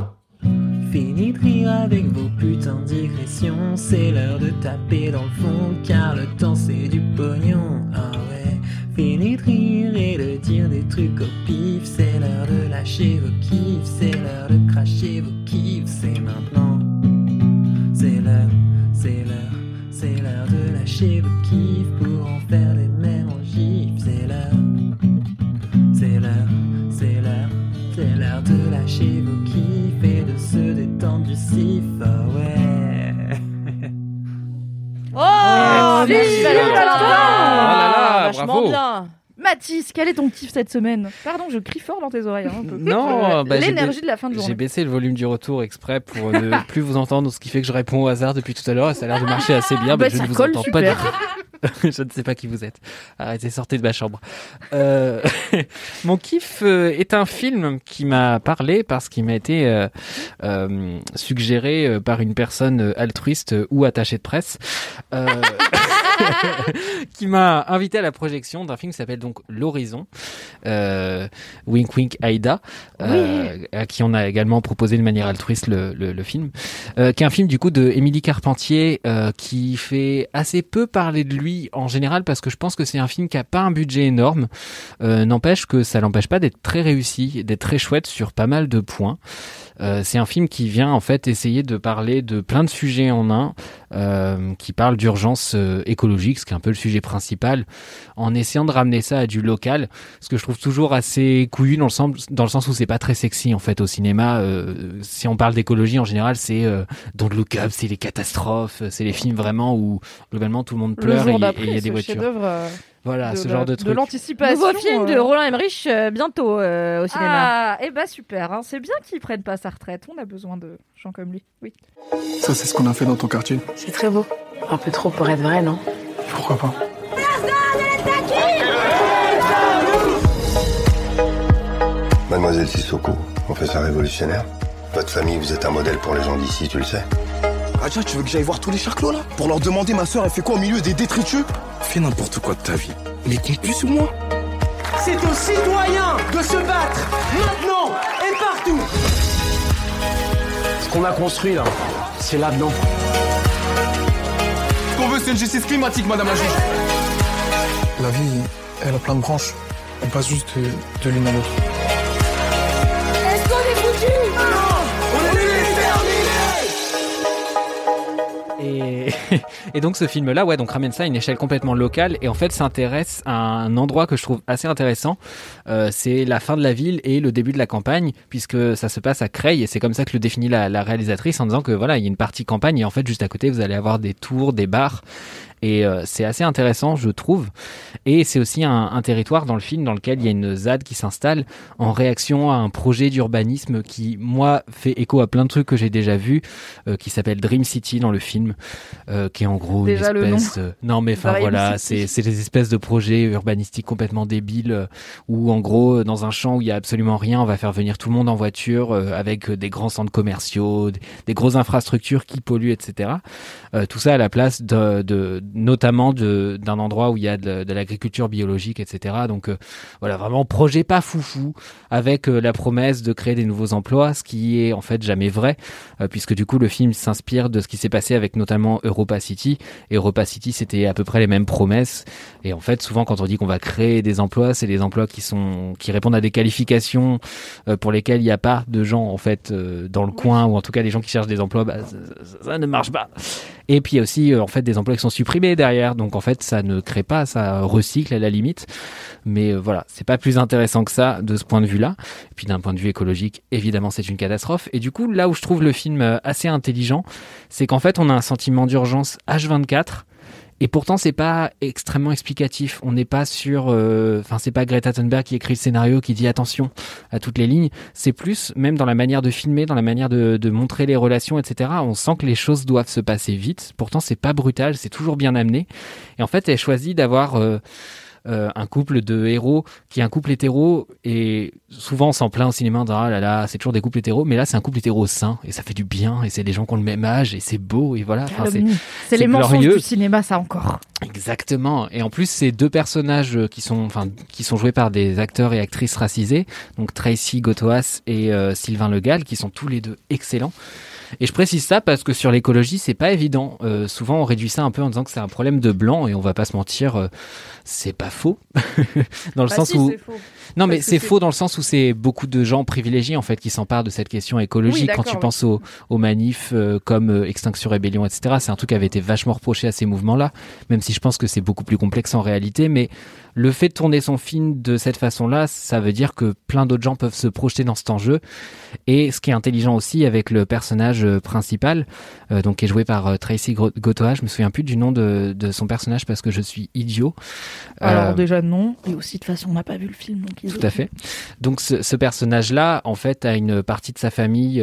Fini de rire avec vos putains de digressions. C'est l'heure de taper dans le fond, car le temps c'est du pognon. Ah ouais. Fini de rire et de dire des trucs au pif. C'est l'heure de lâcher vos kiffs. C'est l'heure de cracher vos kiffs. C'est maintenant. C'est l'heure, c'est l'heure, c'est l'heure de lâcher vos kiffs pour en faire des mêmes en gifs. C'est l'heure, c'est l'heure, c'est l'heure, c'est l'heure de lâcher vos kiffs et de se détendre du sif, ah ouais. Oh, merci, Valentin. Oh là là, Vachement bravo. bien. Mathis, quel est ton kiff cette semaine? Pardon, je crie fort dans tes oreilles. hein, un peu. Non, bah, j'ai l'énergie de la fin de J'ai journée. baissé le volume du retour exprès pour ne (laughs) plus vous entendre, ce qui fait que je réponds au hasard depuis tout à l'heure et ça a l'air de marcher assez bien, Bah, mais je ça ne vous entends pas du tout. (laughs) (laughs) je ne sais pas qui vous êtes. Arrêtez, sortez de ma chambre. Euh, (laughs) mon kiff euh, est un film qui m'a parlé parce qu'il m'a été euh, euh, suggéré par une personne altruiste ou attachée de presse. (laughs) Qui m'a invité à la projection d'un film qui s'appelle donc L'Horizon, Wink Wink Aida, à qui on a également proposé de manière altruiste le, le, le film, qui est un film du coup de Émilie Carpentier qui fait assez peu parler de lui en général parce que je pense que c'est un film qui a pas un budget énorme, euh, n'empêche que ça l'empêche pas d'être très réussi, d'être très chouette sur pas mal de points. Euh, c'est un film qui vient en fait essayer de parler de plein de sujets en un, euh, qui parle d'urgence euh, écologique, ce qui est un peu le sujet principal, en essayant de ramener ça à du local, ce que je trouve toujours assez couillu dans le sens, dans le sens où c'est pas très sexy en fait au cinéma. Euh, si on parle d'écologie en général, c'est euh, Don't Look Up, c'est les catastrophes, c'est les films vraiment où globalement tout le monde Le pleure et il y a des voitures. Voilà, de ce la- genre de de truc. l'anticipation. Nouveau film de euh. Roland Emmerich euh, bientôt euh, au cinéma. Ah, eh ben super, hein. c'est bien qu'ils prennent pas sa retraite. On a besoin de gens comme lui. Oui. Ça, c'est ce qu'on a fait dans ton quartier. C'est très beau. Un peu trop pour être vrai, non? Pourquoi pas? Mademoiselle Sissoko, on fait ça révolutionnaire? Votre famille, vous êtes un modèle pour les gens d'ici, tu le sais? Raja, tu veux que j'aille voir tous les charclos là Pour leur demander ma soeur, elle fait quoi au milieu des détritus Fais n'importe quoi de ta vie. Mais compte plus sur moi. C'est aux citoyens de se battre, maintenant et partout. Ce qu'on a construit là, c'est là-dedans. Ce qu'on veut, c'est une justice climatique, madame la juge. La vie, elle a plein de branches. On passe juste de, de l'une à l'autre. (laughs) Et, donc ce film-là, ouais, donc ramène ça à une échelle complètement locale et en fait s'intéresse à un endroit que je trouve assez intéressant. Euh, c'est la fin de la ville et le début de la campagne, puisque ça se passe à Creil et c'est comme ça que le définit la, la réalisatrice en disant que voilà, il y a une partie campagne et en fait juste à côté vous allez avoir des tours, des bars et euh, c'est assez intéressant, je trouve. Et c'est aussi un, un territoire dans le film dans lequel il y a une ZAD qui s'installe en réaction à un projet d'urbanisme qui, moi, fait écho à plein de trucs que j'ai déjà vus, euh, qui s'appelle Dream City dans le film, euh, qui est en gros Déjà une espèce... non mais enfin voilà, c'est des espèces de projets urbanistiques complètement débiles où en gros dans un champ où il y a absolument rien, on va faire venir tout le monde en voiture avec des grands centres commerciaux, des, des grosses infrastructures qui polluent, etc. Tout ça à la place de, de notamment d'un endroit où il y a de, l'agriculture biologique, etc. Donc euh, voilà, vraiment projet pas foufou avec euh, la promesse de créer des nouveaux emplois, ce qui est en fait jamais vrai, euh, puisque du coup le film s'inspire de ce qui s'est passé avec notamment Europa City. Europa City, c'était à peu près les mêmes promesses. Et en fait, souvent quand on dit qu'on va créer des emplois, c'est des emplois qui sont qui répondent à des qualifications euh, pour lesquelles il n'y a pas de gens en fait euh, dans le coin, ou en tout cas les gens qui cherchent des emplois, bah, ça, ne marche pas. Et puis il y a aussi euh, en fait des emplois qui sont supprimés derrière, donc en fait ça ne crée pas, ça recycle à la limite. Mais euh, voilà, c'est pas plus intéressant que ça de ce point de vue-là. Et puis d'un point de vue écologique, évidemment c'est une catastrophe. Et du coup là où je trouve le film assez intelligent, c'est qu'en fait on a un sentiment d'urgence H24. Et pourtant, c'est pas extrêmement explicatif. On n'est pas sur, euh, enfin, c'est pas Greta Thunberg qui écrit le scénario qui dit attention à toutes les lignes. C'est plus, même dans la manière de filmer, dans la manière de, montrer les relations, etc. On sent que les choses doivent se passer vite. Pourtant, c'est pas brutal, c'est toujours bien amené. Et en fait, elle choisit d'avoir euh, euh, un couple de héros qui est un couple hétéro et souvent on s'en plaint au cinéma disant ah là là c'est toujours des couples hétéros mais là c'est un couple hétéro sain et ça fait du bien et c'est des gens qui ont le même âge et c'est beau et voilà Enfin, c'est les mensonges glorieux. du cinéma, ça encore. Exactement. Et en plus, ces deux personnages qui sont, enfin, qui sont joués par des acteurs et actrices racisés, donc Tracy Gotoas et euh, Sylvain Legal, qui sont tous les deux excellents. Et je précise ça parce que sur l'écologie, c'est pas évident. Euh, souvent, on réduit ça un peu en disant que c'est un problème de blanc, et on va pas se mentir, euh, c'est pas faux. (laughs) dans le Bah sens si, où faux. non, mais Parce c'est faux dans le sens où c'est beaucoup de gens privilégiés en fait qui s'emparent de cette question écologique. Oui, Quand tu penses aux, aux manifs euh, comme euh, Extinction Rébellion, etc., c'est un truc qui avait été vachement reproché à ces mouvements-là, même si je pense que c'est beaucoup plus complexe en réalité. Mais le fait de tourner son film de cette façon-là, ça veut dire que plein d'autres gens peuvent se projeter dans cet enjeu. Et ce qui est intelligent aussi avec le personnage euh, principal, euh, donc qui est joué par euh, Tracy Gotoa, je me souviens plus du nom de, de son personnage parce que je suis idiot. Alors Euh, déjà non, et aussi de toute façon on n'a pas vu le film donc tout à fait. Donc ce, ce personnage-là, en fait, a une partie de sa famille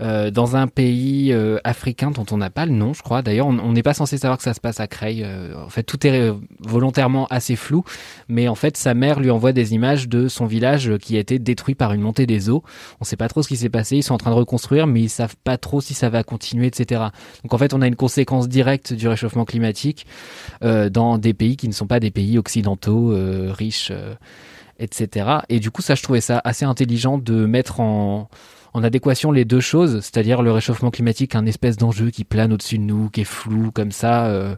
euh, dans un pays africain dont on n'a pas le nom, je crois. D'ailleurs, on n'est pas censé savoir que ça se passe à Creil. En fait, tout est volontairement assez flou. Mais en fait, sa mère lui envoie des images de son village qui a été détruit par une montée des eaux. On sait pas trop ce qui s'est passé. Ils sont en train de reconstruire, mais ils savent pas trop si ça va continuer, etc. Donc en fait, on a une conséquence directe du réchauffement climatique euh, dans des pays qui ne sont pas des pays occidentaux euh, riches. euh, etc. Et du coup, ça, je trouvais ça assez intelligent de mettre en, en adéquation les deux choses, c'est-à-dire le réchauffement climatique, un espèce d'enjeu qui plane au-dessus de nous, qui est flou comme ça euh,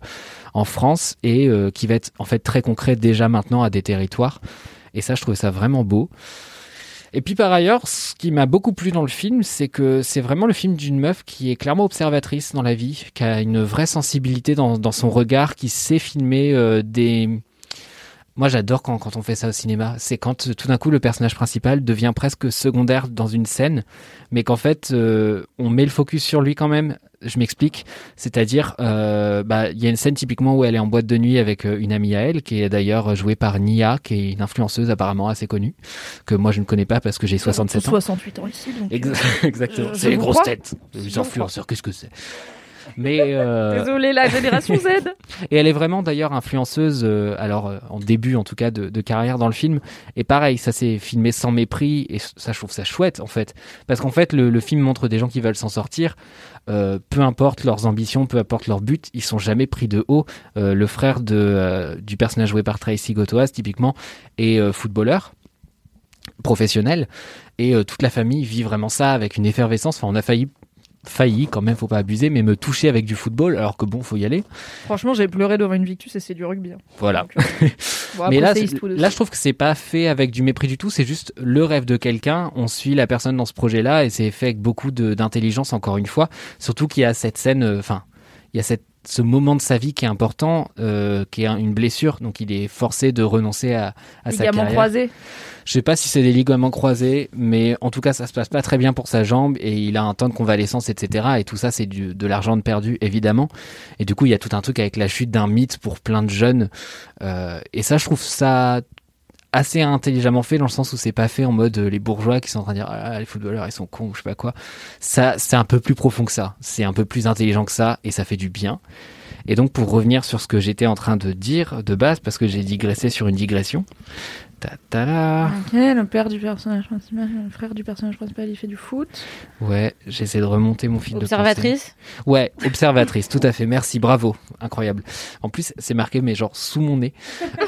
en France, et euh, qui va être en fait très concret déjà maintenant à des territoires. Et ça, je trouvais ça vraiment beau. Et puis par ailleurs, ce qui m'a beaucoup plu dans le film, c'est que c'est vraiment le film d'une meuf qui est clairement observatrice dans la vie, qui a une vraie sensibilité dans, son regard, qui sait filmer euh, des... Moi j'adore quand, quand on fait ça au cinéma, c'est quand euh, tout d'un coup le personnage principal devient presque secondaire dans une scène, mais qu'en fait euh, on met le focus sur lui quand même. Je m'explique, c'est-à-dire euh, bah, il y a une scène typiquement où elle est en boîte de nuit avec une amie à elle, qui est d'ailleurs jouée par Nia, qui est une influenceuse apparemment assez connue, que moi je ne connais pas parce que j'ai 67 ans. 68 ans ici donc. Exa- (laughs) Exactement. C'est les grosses têtes. Les influenceurs, qu'est-ce que c'est? Mais euh, (laughs) Désolé la génération Z. (laughs) et elle est vraiment d'ailleurs influenceuse, euh, alors euh, en début en tout cas de, de carrière dans le film. Et pareil, ça s'est filmé sans mépris et ça je trouve ça chouette en fait, parce qu'en fait le, le film montre des gens qui veulent s'en sortir. Euh, peu importe leurs ambitions, peu importe leur but, ils sont jamais pris de haut. Le frère de, du personnage joué par Tracy Gotoas typiquement est footballeur professionnel et euh, toute la famille vit vraiment ça avec une effervescence. Enfin, on a failli failli quand même, faut pas abuser, mais me toucher avec du football, alors que bon, faut y aller. Franchement j'ai pleuré devant une Victus et c'est du rugby. hein. Voilà. Bon, (laughs) mais là, là, je trouve que c'est pas fait avec du mépris du tout. C'est juste le rêve de quelqu'un. On suit la personne dans ce projet-là et c'est fait avec beaucoup de- d'intelligence, encore une fois. Surtout qu'il y a cette scène, euh, enfin, il y a cette, ce moment de sa vie qui est important, euh, qui est un- une blessure. Donc, il est forcé de renoncer à, à sa Ligaments carrière. croisés. Je sais pas si c'est des ligaments croisés, mais en tout cas, ça se passe pas très bien pour sa jambe et il a un temps de convalescence, etc. Et tout ça, c'est du- de l'argent de perdu, évidemment. Et du coup, il y a tout un truc avec la chute d'un mythe pour plein de jeunes. Euh, et ça, je trouve ça assez intelligemment fait dans le sens où c'est pas fait en mode euh, les bourgeois qui sont en train de dire ah, les footballeurs ils sont cons ou je sais pas quoi. Ça, c'est un peu plus profond que ça. C'est un peu plus intelligent que ça et ça fait du bien. Et donc pour revenir sur ce que j'étais en train de dire de base parce que j'ai digressé sur une digression. Ta ta la. Ok, le père du personnage principal, le frère du personnage principal, il fait du foot. Ouais, j'essaie de remonter mon fil de. Observatrice Ouais, observatrice, tout à fait. Merci, bravo, incroyable. En plus, c'est marqué, mais genre sous mon nez.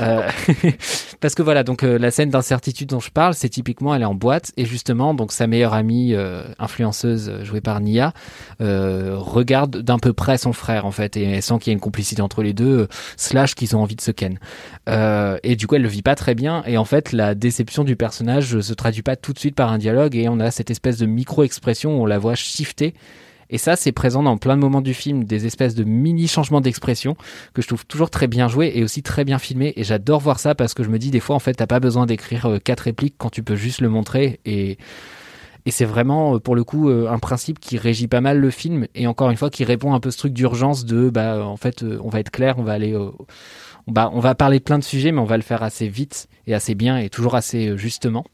Euh, (laughs) parce que voilà, donc euh, la scène d'incertitude dont je parle, c'est typiquement, elle est en boîte et justement, donc sa meilleure amie euh, influenceuse jouée par Nia euh, regarde d'un peu près son frère en fait et elle sent qu'il y a une complicité entre les deux, euh, slash qu'ils ont envie de se ken. Euh, et du coup, elle le vit pas très bien et en fait, la déception du personnage se traduit pas tout de suite par un dialogue et on a cette espèce de micro-expression où on la voit shifter et ça, c'est présent dans plein de moments du film, des espèces de mini changements d'expression que je trouve toujours très bien joués et aussi très bien filmés. Et j'adore voir ça parce que je me dis des fois, en fait, t'as pas besoin d'écrire euh, quatre répliques quand tu peux juste le montrer. Et, et c'est vraiment, euh, pour le coup, euh, un principe qui régit pas mal le film et encore une fois, qui répond un peu ce truc d'urgence de, bah, euh, en fait, euh, on va être clair, on va aller, euh, bah, on va parler plein de sujets, mais on va le faire assez vite et assez bien et toujours assez euh, justement.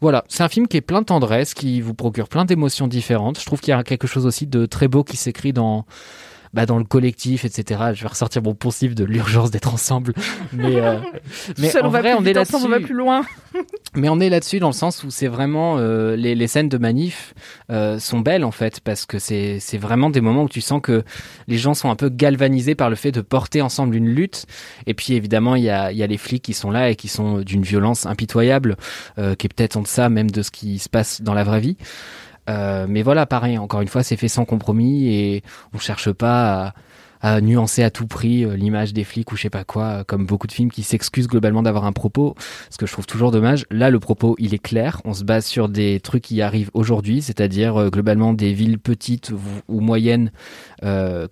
Voilà, c'est un film qui est plein de tendresse, qui vous procure plein d'émotions différentes. Je trouve qu'il y a quelque chose aussi de très beau qui s'écrit dans, bah, dans le collectif, etc. Je vais ressortir mon poncif de l'urgence d'être ensemble. Mais, euh, (laughs) mais Seul, en on vrai, on est ensemble, on va là-dessus. plus loin. (laughs) Mais on est là-dessus dans le sens où c'est vraiment euh, les, les scènes de manif euh, sont belles en fait parce que c'est c'est vraiment des moments où tu sens que les gens sont un peu galvanisés par le fait de porter ensemble une lutte et puis évidemment il y a il y a les flics qui sont là et qui sont d'une violence impitoyable euh, qui est peut-être en deçà même de ce qui se passe dans la vraie vie. Euh, mais voilà pareil encore une fois c'est fait sans compromis et on cherche pas à à nuancer à tout prix euh, l'image des flics ou je sais pas quoi, euh, comme beaucoup de films qui s'excusent globalement d'avoir un propos, ce que je trouve toujours dommage. Là, le propos, il est clair. On se base sur des trucs qui arrivent aujourd'hui, c'est-à-dire euh, globalement des villes petites ou, moyennes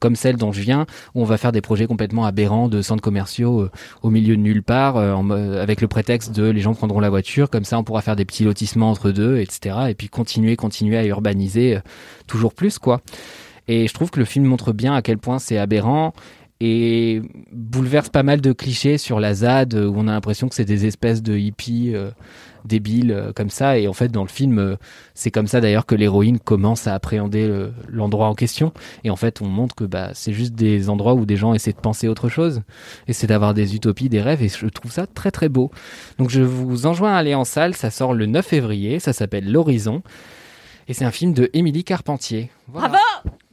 comme celle dont je viens, où on va faire des projets complètement aberrants de centres commerciaux au milieu de nulle part, avec le prétexte de les gens prendront la voiture, comme ça on pourra faire des petits lotissements entre deux, etc. Et puis continuer, continuer à urbaniser toujours plus, quoi. Et je trouve que le film montre bien à quel point c'est aberrant et bouleverse pas mal de clichés sur la ZAD euh, où on a l'impression que c'est des espèces de hippies euh, débiles euh, comme ça. Et en fait dans le film c'est comme ça d'ailleurs que l'héroïne commence à appréhender le- l'endroit en question. Et en fait on montre que bah, c'est juste des endroits où des gens essaient de penser autre chose essaient d'avoir des utopies des rêves. Et je trouve ça très très beau. Donc je vous enjoins à aller en salle. Ça sort le 9 février. Ça s'appelle l'horizon. Et c'est un film de Émilie Carpentier. Bravo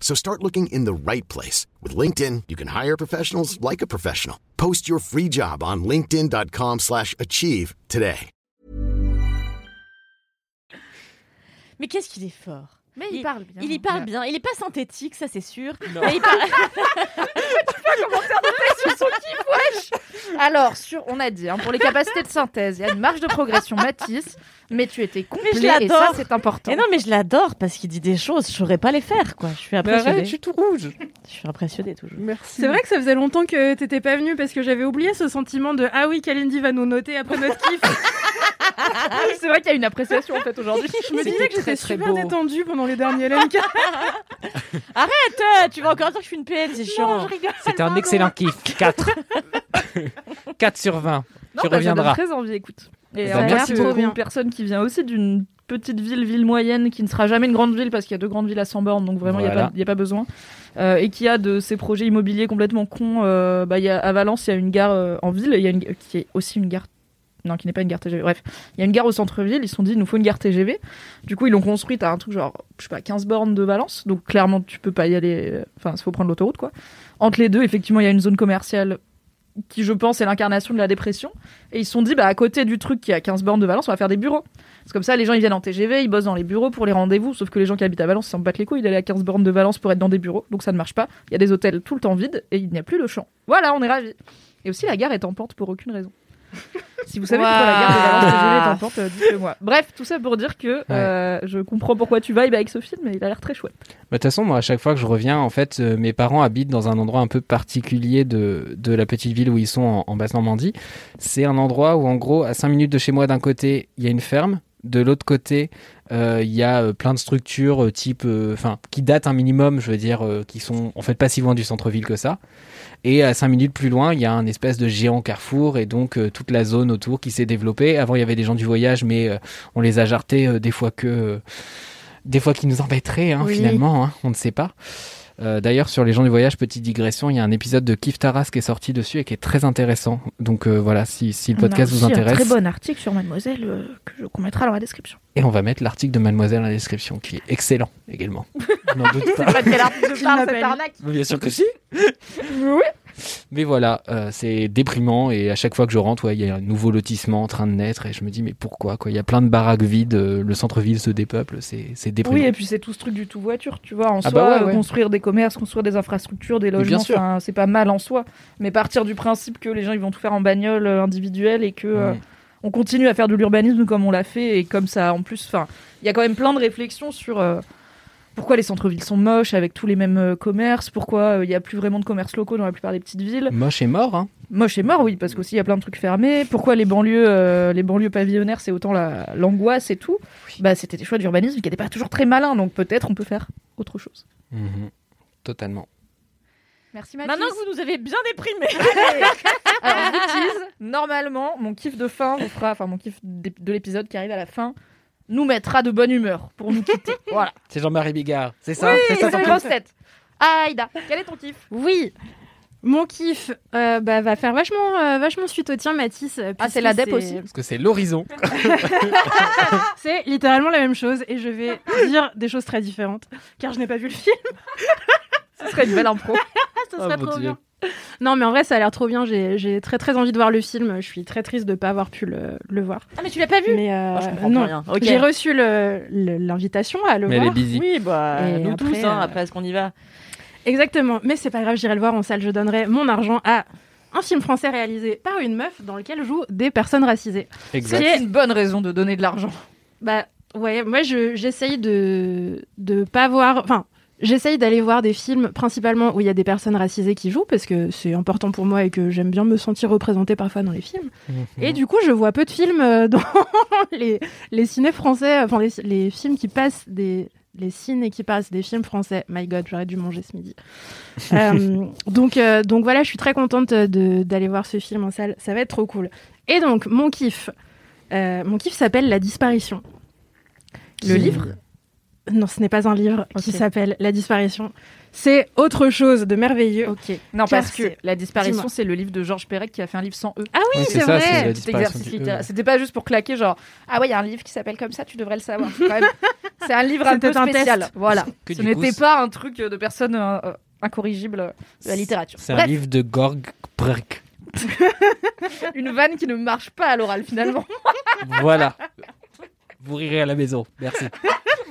So start looking in the right place. With LinkedIn, you can hire professionals like a professional. Post your free job on linkedin.com slash achieve today. Mais qu'est-ce qu'il est fort. Mais il, parle bien. Il y parle Ouais. bien. Il est pas synthétique, ça c'est sûr. Mais il parle... (laughs) sur son kiff, wesh Alors, sur, on a dit, hein, pour les capacités de synthèse, il y a une marge de progression Matisse, mais tu étais complet Mais je et ça, l'adore. c'est important. Et non, mais je l'adore parce qu'il dit des choses, je saurais pas les faire, quoi. Je suis impressionnée. arrête, je suis tout rouge. Je suis impressionnée toujours. C'est vrai que ça faisait longtemps que t'étais pas venu parce que j'avais oublié ce sentiment de ah oui, Kalindi va nous noter après notre kiff. C'est vrai qu'il y a une appréciation en fait aujourd'hui. Je me disais que j'étais super détendue pendant les derniers LMK. (laughs) Arrête, euh, tu vas encore dire que je suis une PN, c'est chiant. C'était un excellent kiff. 4. 4 (laughs) sur 20. Non, tu bah, reviendras. très envie, écoute. Et Bah, merci beaucoup. Une personne qui vient aussi d'une petite ville, ville moyenne, qui ne sera jamais une grande ville parce qu'il y a deux grandes villes à 100 bornes, donc vraiment il n'y a, pas- y a pas besoin. Euh, et qui a de ces projets immobiliers complètement cons. euh, bah, il y a, à Valence, il y a une gare euh, en ville, y a une, qui est aussi une gare. Non, qui n'est pas une gare TGV. Bref, il y a une gare au centre-ville. Ils se sont dit, il nous faut une gare TGV. Du coup, ils l'ont construite à un truc genre, je sais pas, 15 bornes de Valence. Donc, clairement, tu peux pas y aller. euh, Enfin, il faut prendre l'autoroute, quoi. Entre les deux, effectivement, il y a une zone commerciale qui, je pense, est l'incarnation de la dépression. Et ils se sont dit, bah, à côté du truc qui est à 15 bornes de Valence, on va faire des bureaux. C'est comme ça, les gens, ils viennent en TGV, ils bossent dans les bureaux pour les rendez-vous. Sauf que les gens qui habitent à Valence, ils s'en battent les couilles d'aller à 15 bornes de Valence pour être dans des bureaux. Donc, ça ne marche pas. Il y a des hôtels tout le temps vides et il n'y a plus de champ. Voilà, on est ravis. Et aussi, la gare est en pente pour aucune raison. Si vous savez pourquoi la gare de Valence TGV est en pente, euh, dites-le moi. Bref, tout ça pour dire que euh, je comprends pourquoi tu vibes avec ce film et il a l'air très chouette. Bah, De toute façon, moi, à chaque fois que je reviens, en fait, euh, mes parents habitent dans un endroit un peu particulier de, de la petite ville où ils sont en, en Basse-Normandie. C'est un endroit où, en gros, à 5 minutes de chez moi, d'un côté, il y a une ferme. De l'autre côté, euh, il y a euh, plein de structures euh, type, euh, enfin, qui datent un minimum, je veux dire, qui sont en fait pas si loin du centre-ville que ça. Et à 5 minutes plus loin, il y a un espèce de géant carrefour et donc toute la zone autour qui s'est développée. Avant, il y avait des gens du voyage, mais on les a jartés des fois que, des fois qui nous embêteraient hein, Oui. finalement, hein, on ne sait pas. Euh, D'ailleurs, sur les gens du voyage, petite digression, il y a un épisode de Kif Taras qui est sorti dessus et qui est très intéressant. Donc euh, voilà, si, si le podcast On a vous aussi intéresse. Un très bon article sur Mademoiselle euh, que je- qu'on mettra dans la description. Et on va mettre l'article de Mademoiselle dans la description, qui est excellent également. (laughs) Je n'en doute pas. pas de quel article parle, cette arnaque. Bien sûr que si. Oui. Mais voilà, euh, c'est déprimant et à chaque fois que je rentre, ouais, il y a un nouveau lotissement en train de naître et je me dis mais pourquoi quoi? Il y a plein de baraques vides, euh, le centre-ville se dépeuple, c'est déprimant. Oui, et puis c'est tout ce truc du tout voiture, tu vois. En Ah soi, bah ouais, ouais. construire des commerces, construire des infrastructures, des logements, c'est pas mal en soi. Mais partir du principe que les gens ils vont tout faire en bagnole euh, individuelle et que euh, on continue à faire de l'urbanisme comme on l'a fait et comme ça en plus, enfin, il y a quand même plein de réflexions sur pourquoi les centres-villes sont moches avec tous les mêmes euh, commerces, pourquoi euh, il y a plus vraiment de commerces locaux dans la plupart des petites villes? Moche et mort, hein. Moche et mort, oui, parce qu'aussi il y a plein de trucs fermés. Pourquoi les banlieues, euh, les banlieues pavillonnaires, c'est autant la- l'angoisse et tout? Bah, c'était des choix d'urbanisme qui n'étaient pas toujours très malins, donc peut-être on peut faire autre chose. Mhm. Totalement. Merci Maintenant que vous nous avez bien déprimés. (laughs) Alors, je vous tease, normalement, mon kiff de fin vous fera, enfin mon kiff de l'épisode qui arrive à la fin, nous mettra de bonne humeur pour nous quitter. (laughs) voilà. C'est Jean-Marie Bigard, c'est ça Oui, C'est ça ton grosse tête. Aïda, quel est ton kiff? Oui. Mon kiff euh, bah, va faire vachement, euh, vachement suite au tien, Mathis. euh, Ah, c'est puisque l'ADEP aussi Parce que c'est l'horizon. (laughs) C'est littéralement la même chose et je vais dire des choses très différentes car je n'ai pas vu le film. (laughs) Ce serait une belle impro. ça Oh, serait trop Dieu. bien. (laughs) Non, mais en vrai, ça a l'air trop bien. J'ai très très envie de voir le film. Je suis très triste de ne pas avoir pu le, le voir. Ah, mais tu l'as pas vu Mais euh, je comprends non, j'ai reçu le- le- l'invitation à le Mais elle voir. est busy. Oui, bah, Et nous après, tous, hein, euh, après, est-ce qu'on y va Exactement, mais c'est pas grave, j'irai le voir en salle. Je donnerai mon argent à un film français réalisé par une meuf dans lequel jouent des personnes racisées. Exact. Qui est- C'est une bonne raison de donner de l'argent. Bah ouais, moi je j'essaye de de pas voir, enfin j'essaye d'aller voir des films principalement où il y a des personnes racisées qui jouent parce que c'est important pour moi et que j'aime bien me sentir représentée parfois dans les films. Et du coup, je vois peu de films euh, (laughs) dans les les ciné français, enfin les, les films qui passent des les ciné qui passent des films français. My God, j'aurais dû manger ce midi. (laughs) Euh, donc, euh, donc voilà, je suis très contente d'aller voir ce film en salle. Ça va être trop cool. Et donc, mon kiff, euh, mon kiff s'appelle La disparition. Le livre Non, ce n'est pas un livre qui s'appelle La disparition. C'est autre chose de merveilleux. Ok. Non, parce que La disparition, c'est le livre de Georges Perec qui a fait un livre sans E. Ah oui, Oui, c'est vrai. E. C'était pas juste pour claquer, genre, ah ouais, il y a un livre qui s'appelle comme ça, tu devrais le savoir. C'est (laughs) un livre un peu un spécial. test. Voilà. (laughs) Que Ce n'était pas un truc de personne euh, euh, incorrigible de la littérature. C'est un livre de Gorg Brek. (laughs) une vanne qui ne marche pas à l'oral finalement. Voilà. Vous rirez à la maison. Merci.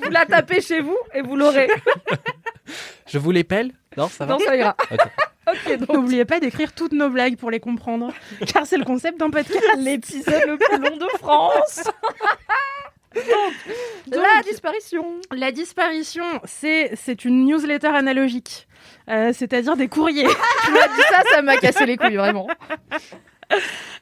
Vous la tapez chez vous et vous l'aurez. (laughs) Je vous les pelle Non, ça va Non, ça ira. Ok. (laughs) Ok, donc N'oubliez pas d'écrire toutes nos blagues pour les comprendre, car c'est le concept d'un podcast. l'épisode le plus long de France. (laughs) Donc, la disparition. La disparition, c'est c'est une newsletter analogique, Euh, c'est-à-dire des courriers. Tu m'as dit ça, ça m'a cassé les couilles vraiment.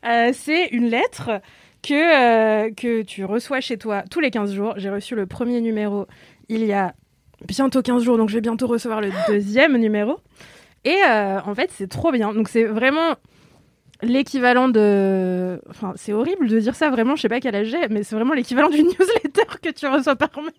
Euh, c'est une lettre que, euh, que tu reçois chez toi tous les 15 jours. J'ai reçu le premier numéro il y a bientôt 15 jours, donc je vais bientôt recevoir le deuxième numéro. Et euh, en fait, c'est trop bien. Donc c'est vraiment l'équivalent de... Enfin, c'est horrible de dire ça, vraiment, je sais pas quel âge j'ai, mais c'est vraiment l'équivalent d'une (laughs) newsletter que tu reçois par mail.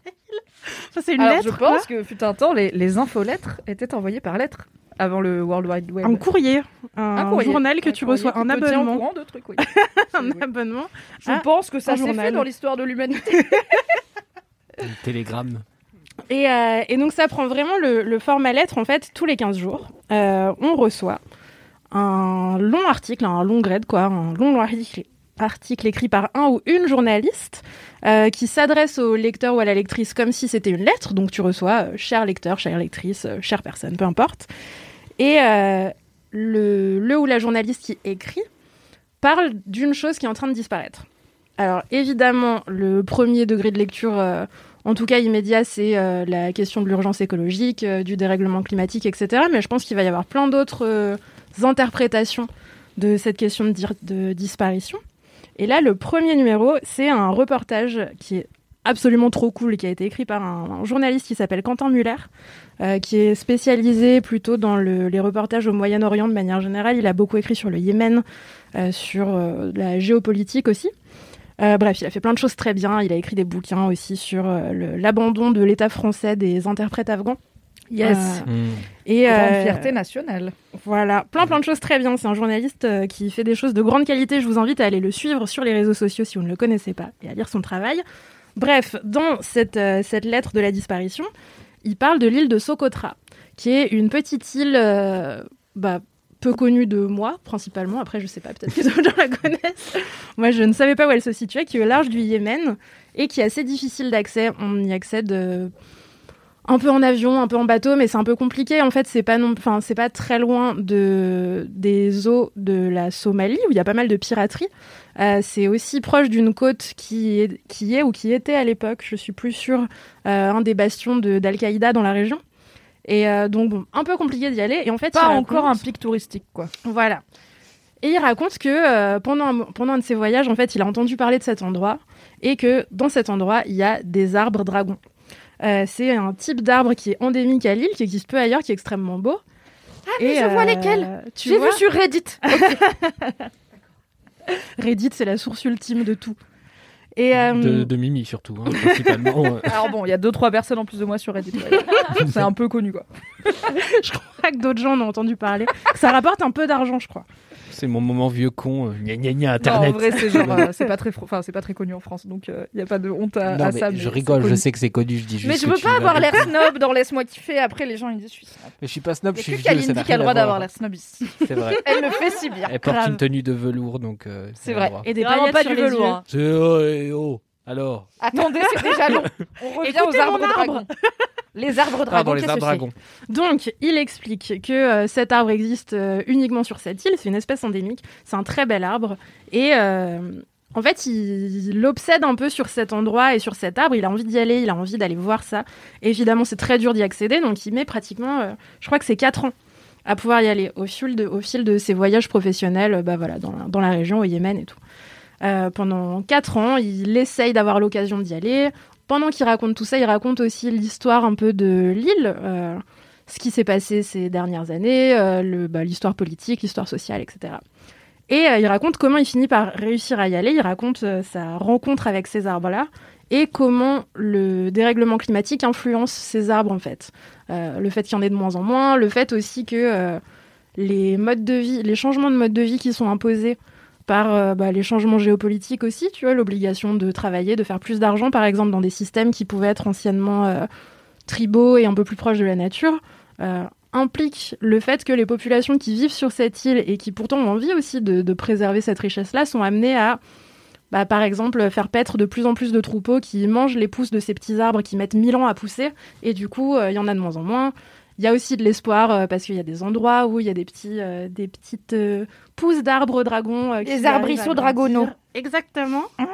Enfin, c'est une Alors, lettre, je pense que fut un temps, les, les infolettres étaient envoyées par lettre avant le World Wide Web. Un courrier, un, Un courrier. journal que Un tu courrier reçois, qui un abonnement. courant de trucs, oui. (laughs) un Oui. abonnement. Je Ah, pense que ça un s'est fait dans l'histoire de l'humanité. (laughs) Un télégramme. Et, euh, et donc ça prend vraiment le, le format lettre, en fait, tous les 15 jours. Euh, on reçoit un long article, un long grade, quoi, un long article, écrit par un ou une journaliste euh, qui s'adresse au lecteur ou à la lectrice comme si c'était une lettre. Donc tu reçois euh, cher lecteur, chère lectrice, euh, chère personne, peu importe. Et le, le ou la journaliste qui écrit parle d'une chose qui est en train de disparaître. Alors évidemment, le premier degré de lecture, en tout cas immédiat, c'est la question de l'urgence écologique, du dérèglement climatique, etc. Mais je pense qu'il va y avoir plein d'autres interprétations de cette question de, de disparition. Et là, le premier numéro, c'est un reportage qui est absolument trop cool, qui a été écrit par un, journaliste qui s'appelle Quentin Muller, euh, qui est spécialisé plutôt dans le- les reportages au Moyen-Orient de manière générale. Il a beaucoup écrit sur le Yémen, euh, sur euh, la géopolitique aussi. Bref, il a fait plein de choses très bien. Il a écrit des bouquins aussi sur l'abandon de l'État français des interprètes afghans. Yes. Euh, Hmm. et Grande euh, fierté nationale. voilà, plein plein de choses très bien. C'est un journaliste euh, qui fait des choses de grande qualité. Je vous invite à aller le suivre sur les réseaux sociaux si vous ne le connaissez pas et à lire son travail. Bref, dans cette, euh, cette lettre de la disparition, il parle de l'île de Socotra, qui est une petite île euh, bah, peu connue de moi, principalement. Après, je sais pas, peut-être que d'autres gens la connaissent. Moi, je ne savais pas où elle se situait, qui est au large du Yémen et qui est assez difficile d'accès. On y accède euh, un peu en avion, un peu en bateau, mais c'est un peu compliqué. En fait, c'est pas non, enfin, c'est pas très loin de des eaux de la Somalie où il y a pas mal de piraterie. Euh, c'est aussi proche d'une côte qui est, qui est ou qui était à l'époque, je suis plus sûre, euh, un des bastions de- d'Al-Qaïda dans la région. Et euh, donc, bon, un peu compliqué d'y aller. Et en fait, Pas encore un pic touristique, quoi. voilà. Et il raconte que pendant, un, pendant un de ses voyages, en fait, il a entendu parler de cet endroit et que dans cet endroit, il y a des arbres dragons. Euh, c'est un type d'arbre qui est endémique à l'île, qui existe peu ailleurs, qui est extrêmement beau. Ah, mais je vois lesquels. Tu J'ai vois vu sur Reddit. (laughs) Reddit, c'est la source ultime de tout. Et, euh, De, de Mimi surtout, hein, principalement. euh. (laughs) Alors bon, il y a deux trois personnes en plus de moi sur Reddit. (laughs) C'est un peu connu quoi. je crois que d'autres gens en ont entendu parler. Ça rapporte un peu d'argent, je crois. C'est mon moment vieux con. euh, Gna gna gna Non, Internet. en vrai, c'est genre, euh, c'est pas très, fro- enfin, c'est pas très connu en France, donc il y a pas de honte à, Non, à mais ça. je rigole, je sais que c'est connu, je dis juste. Mais je veux pas avoir l'air snob dans Laisse-moi kiffer. Après, les gens ils disent je suis snob. Mais je suis pas snob, je suis vieux. Kalindi qui a le droit d'avoir voir. l'air snob ici. C'est vrai. (laughs) Elle le fait si bien. Elle porte une tenue de velours, donc. euh, C'est vrai. Et des paillettes pas sur du les velours. yeux. hein. C'est oh, alors. Attendez, c'est déjà long. (laughs) On revient Écoutez aux arbres arbre. dragons. Les arbres dragons. Pardon, les arbres dragons. Donc, il explique que euh, cet arbre existe euh, uniquement sur cette île. C'est une espèce endémique. C'est un très bel arbre. Et euh, en fait, il, l'obsède un peu sur cet endroit et sur cet arbre. Il a envie d'y aller. Il a envie d'aller voir ça. Évidemment, c'est très dur d'y accéder. Donc, il met pratiquement, euh, je crois que c'est 4 ans à pouvoir y aller au fil de, au fil de ses voyages professionnels bah, voilà, dans, la, dans la région, au Yémen et tout. Euh, pendant 4 ans, il essaye d'avoir l'occasion d'y aller. Pendant qu'il raconte tout ça, il raconte aussi l'histoire un peu de l'île, euh, ce qui s'est passé ces dernières années, euh, bah, l'histoire politique, l'histoire sociale, etc. Et il raconte comment il finit par réussir à y aller. Il raconte sa rencontre avec ces arbres-là et comment le dérèglement climatique influence ces arbres en fait. Le fait qu'il y en ait de moins en moins, le fait aussi que les modes de vie, les changements de mode de vie qui sont imposés par euh, bah, les changements géopolitiques aussi, tu vois, l'obligation de travailler, de faire plus d'argent, par exemple, dans des systèmes qui pouvaient être anciennement euh, tribaux et un peu plus proches de la nature, euh, implique le fait que les populations qui vivent sur cette île et qui pourtant ont envie aussi de, préserver cette richesse-là sont amenées à, bah, par exemple, faire paître de plus en plus de troupeaux qui mangent les pousses de ces petits arbres qui mettent mille ans à pousser, et du coup, il y en a de moins en moins. Il y a aussi de l'espoir euh, parce qu'il y a des endroits où il y a des, petits, euh, des petites euh, pousses d'arbres dragons. à arbrisseaux dragonaux. Exactement. (laughs)